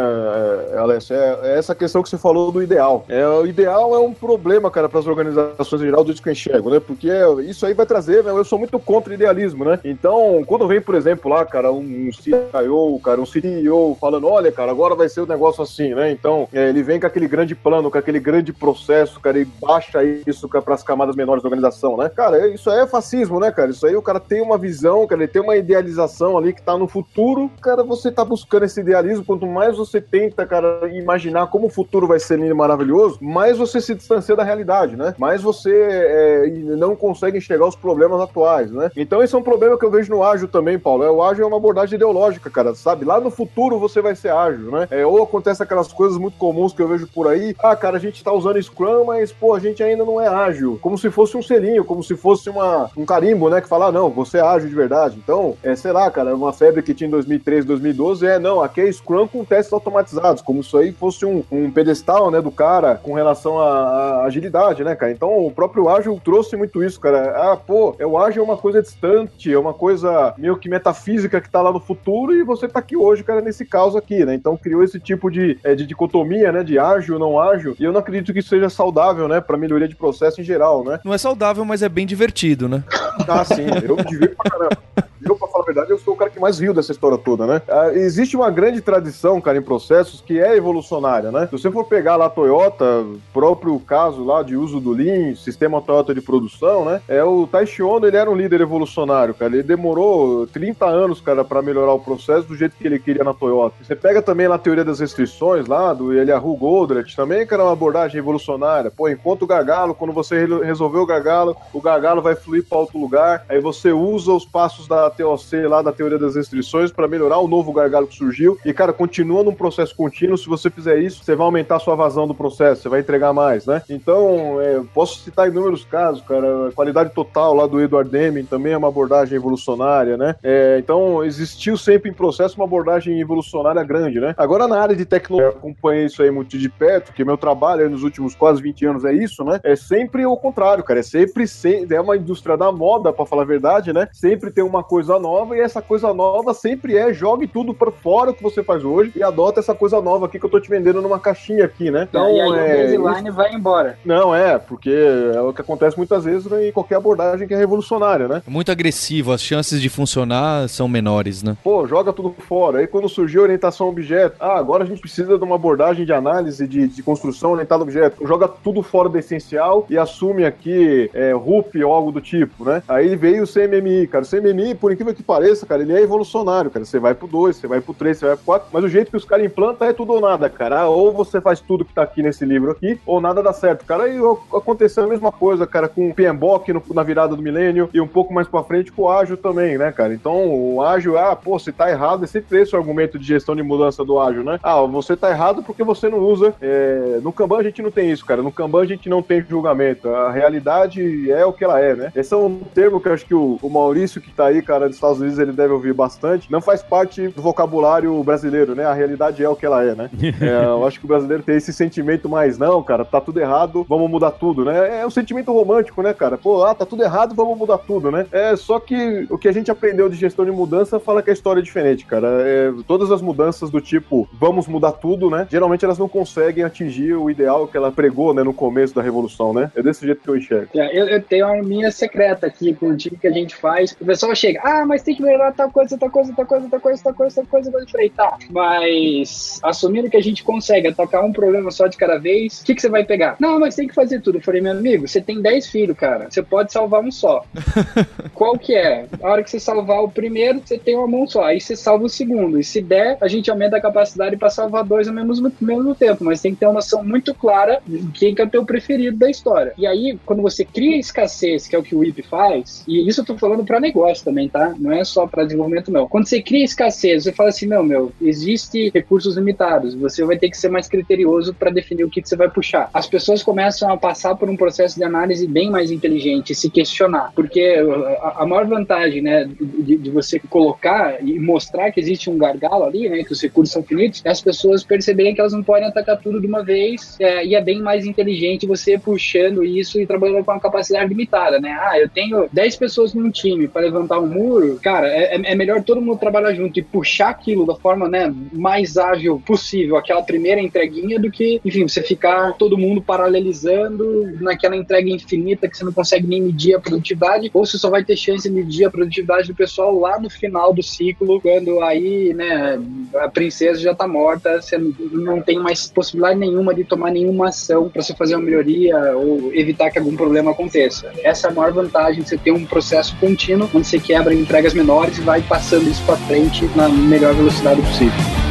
é, Alessio? É, é essa questão que você falou do ideal. É, o ideal é um problema, cara, para as organizações em geral, do que eu enxergo, né? Porque isso aí vai trazer, né? Eu sou muito contra o idealismo, né? Então, quando vem, por exemplo, lá, cara, um CIO, cara, um CEO falando, olha, cara, agora vai ser o um negócio assim, né? Então, é, ele vem com aquele grande plano, com aquele grande processo, cara, e baixa isso para as camadas menores da organização, né? Cara, isso aí é fascismo, né, cara? Isso aí o cara tem uma visão, cara, ele tem uma idealização ali que tá no futuro. Cara, você tá buscando esse idealismo, quanto mais você tenta, cara, imaginar como o futuro vai ser lindo e maravilhoso, mais você se distancia da realidade, né? Mais você é, não consegue enxergar os problemas atuais, né? Então, esse é um problema que eu vejo no ágil também, Paulo. É, o ágil é uma abordagem ideológica, cara, sabe? Lá no futuro você vai ser ágil, né? É, ou acontece aquelas coisas muito comuns que eu vejo por aí. Ah, cara, a gente tá usando Scrum, mas, pô, a gente ainda não é ágil. Como se fosse um selinho, como se fosse uma, um carimbo, né? Que fala, ah, não, você é ágil de verdade. Então, é, sei lá, cara, uma febre que tinha em 2013, 2012 é, não, aqui é Scrum com testes automatizados, como se isso aí fosse um, um pedestal, né, do cara com relação à, à agilidade, né, cara? Então, o próprio ágil trouxe muito isso, cara. Ah, pô, é, o ágil é uma coisa distante, é uma coisa meio que metafísica que tá lá no futuro e você tá aqui hoje, cara, nesse caos aqui, né? Então, criou esse tipo de, é, de dicotomia, né, de ágil, não ágil, e eu não acredito que isso seja saudável, né, para melhoria de processo em geral, né? Não é saudável, mas é bem divertido, né? Ah, sim, eu me divirto pra caramba. Eu, pra falar a verdade, eu sou o cara que mais riu dessa história toda, né? Ah, existe uma grande tradição, cara, em processos que é evolucionária, né? Se você for pegar lá a Toyota, próprio caso lá de uso do Lean, sistema Toyota de produção, né? É o Taishi Ono, ele era um líder evolucionário, cara. Ele demorou 30 anos, cara, para melhorar o processo do jeito que ele queria na Toyota. Você pega também lá a teoria das restrições lá, do Eliahu Goldratt, também que era uma abordagem evolucionária. Pô, enquanto o gargalo, quando você resolveu o gargalo, o gargalo vai fluir para outro lugar, aí você usa os passos da TOC lá da teoria das restrições para melhorar o novo gargalo que surgiu. E, cara, continua num processo contínuo. Se você fizer isso, você vai aumentar a sua vazão do processo, você vai entregar mais, né? Então, é, posso citar inúmeros casos, cara. A qualidade total lá do Edward Deming também é uma abordagem evolucionária, né? É, então, existiu sempre em processo uma abordagem evolucionária grande, né? Agora, na área de tecnologia, eu acompanhei isso aí muito de perto, que meu trabalho aí nos últimos quase 20 anos é isso, né? É sempre o contrário, cara. É sempre, é uma indústria da moda, para falar a verdade, né? Sempre tem uma coisa nova e essa coisa nova sempre é jogue tudo para fora o que você faz hoje e adota essa coisa nova aqui que eu tô te vendendo numa caixinha aqui, né? Então, e aí é, o baseline vai embora. Não, é, porque é o que acontece muitas vezes em qualquer abordagem que é revolucionária, né? Muito agressivo, as chances de funcionar são menores, né? Pô, joga tudo fora. Aí quando surgiu a orientação objeto, ah, agora a gente precisa de uma abordagem de análise de, de construção orientada a objeto. Joga tudo fora do essencial e assume aqui é, RUP ou algo do tipo, né? Aí veio o CMMI, cara. O CMMI, por incrível que pareça, cara, ele é evolucionário, cara. Você vai pro 2, você vai pro 3, você vai pro 4, mas o jeito que os caras implantam é tudo ou nada, cara. Ah, ou você faz tudo que tá aqui nesse livro aqui, ou nada dá certo, cara. E aconteceu a mesma coisa, cara, com o PMBOK na virada do milênio e um pouco mais pra frente com o ágil também, né, cara? Então, o ágil, ah, pô, se tá errado, é sempre esse o argumento de gestão de mudança do ágil, né? Ah, você tá errado porque você não usa. É... No Kanban a gente não tem isso, cara. No Kanban a gente não tem julgamento. A realidade é o que ela é, né? Esse é um termo que eu acho que o, o Maurício, que tá aí, cara, dos Estados Unidos, ele deve ouvir bastante. Não faz parte do vocabulário brasileiro, né? A realidade é o que ela é, né? É, eu acho que o brasileiro tem esse sentimento mais, não, cara, tá tudo errado, vamos mudar tudo, né? É um sentimento romântico, né, cara? Pô, ah, tá tudo errado, vamos mudar tudo, né? É só que o que a gente aprendeu de gestão de mudança fala que a história é diferente, cara. É, todas as mudanças do tipo, vamos mudar tudo, né? Geralmente elas não conseguem atingir o ideal que ela pregou, né, no começo da revolução, né? É desse jeito que eu enxergo. É, eu, eu, tenho uma minha secreta aqui com o time que a gente faz. O pessoal chega, ah, mas tem que melhorar tal coisa, tal coisa, tal coisa, tal coisa, tal coisa, tal coisa. Eu falei, tá, mas assumindo que a gente consegue atacar um problema só de cada vez, o que, que você vai pegar? Não, mas tem que fazer tudo. Eu falei, meu amigo, você tem 10 filhos, cara. Você pode salvar um só. Qual que é? A hora que você salvar o primeiro, você tem uma mão só. Aí você salva o segundo. E se der, a gente aumenta a capacidade para salvar dois ao mesmo, mesmo tempo. Mas tem que ter uma noção muito clara de quem que é o teu preferido da história. E aí, quando você cria escassez, que é o que o IP faz, e isso eu tô falando para negócio também, tá? Não é só para desenvolvimento, não. Quando você cria escassez, você fala assim, não, meu, existe recursos limitados. Você vai ter que ser mais criterioso para definir o que, que você vai puxar. As pessoas começam a passar por um processo de análise bem mais inteligente, se questionar. Porque a, a maior vantagem, né, de, de, você colocar e mostrar que existe um gargalo ali, né, que os recursos são finitos, é as pessoas perceberem que elas não podem atacar tudo de uma vez é, e é bem mais inteligente você puxando isso e trabalhando com uma capacidade limitada, né? Ah, eu tenho 10 pessoas num time para levantar um muro, cara, é, é, melhor todo mundo trabalhar junto e puxar aquilo da forma, né, mais ágil possível, aquela primeira entreguinha, do que, enfim, você ficar todo mundo paralelizando naquela entrega infinita que você não consegue nem medir a produtividade, ou você só vai ter chance de medir a produtividade do pessoal lá no final do ciclo, quando aí, né, a princesa já tá morta, você não tem mais possibilidade nenhuma de tomar nenhuma ação para você fazer uma melhoria ou evitar que algum problema aconteça. Essa é a maior vantagem de você ter um processo contínuo, onde você quebra entregas menores e vai passando isso para frente na melhor velocidade possível.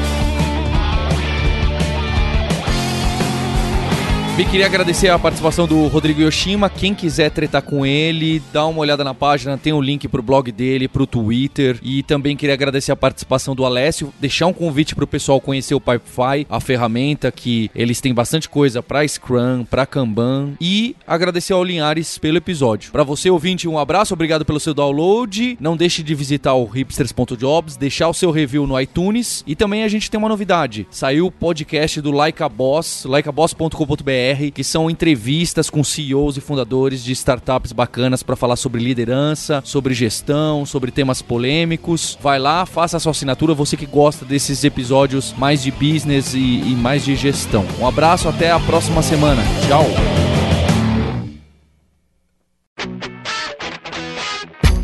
Bem, queria agradecer a participação do Rodrigo Yoshima. Quem quiser tretar com ele, dá uma olhada na página, tem o um link pro blog dele, pro Twitter. E também queria agradecer a participação do Alessio, deixar um convite pro pessoal conhecer o Pipefy, a ferramenta que eles têm bastante coisa para Scrum, para Kanban. E agradecer ao Linhares pelo episódio. Para você, ouvinte, um abraço, obrigado pelo seu download. Não deixe de visitar o hipsters.jobs, deixar o seu review no iTunes. E também a gente tem uma novidade: saiu o podcast do Like a Boss, likeaboss.com.br que são entrevistas com CEOs e fundadores de startups bacanas para falar sobre liderança, sobre gestão, sobre temas polêmicos. Vai lá, faça a sua assinatura, você que gosta desses episódios mais de business e, e mais de gestão. Um abraço, até a próxima semana. Tchau!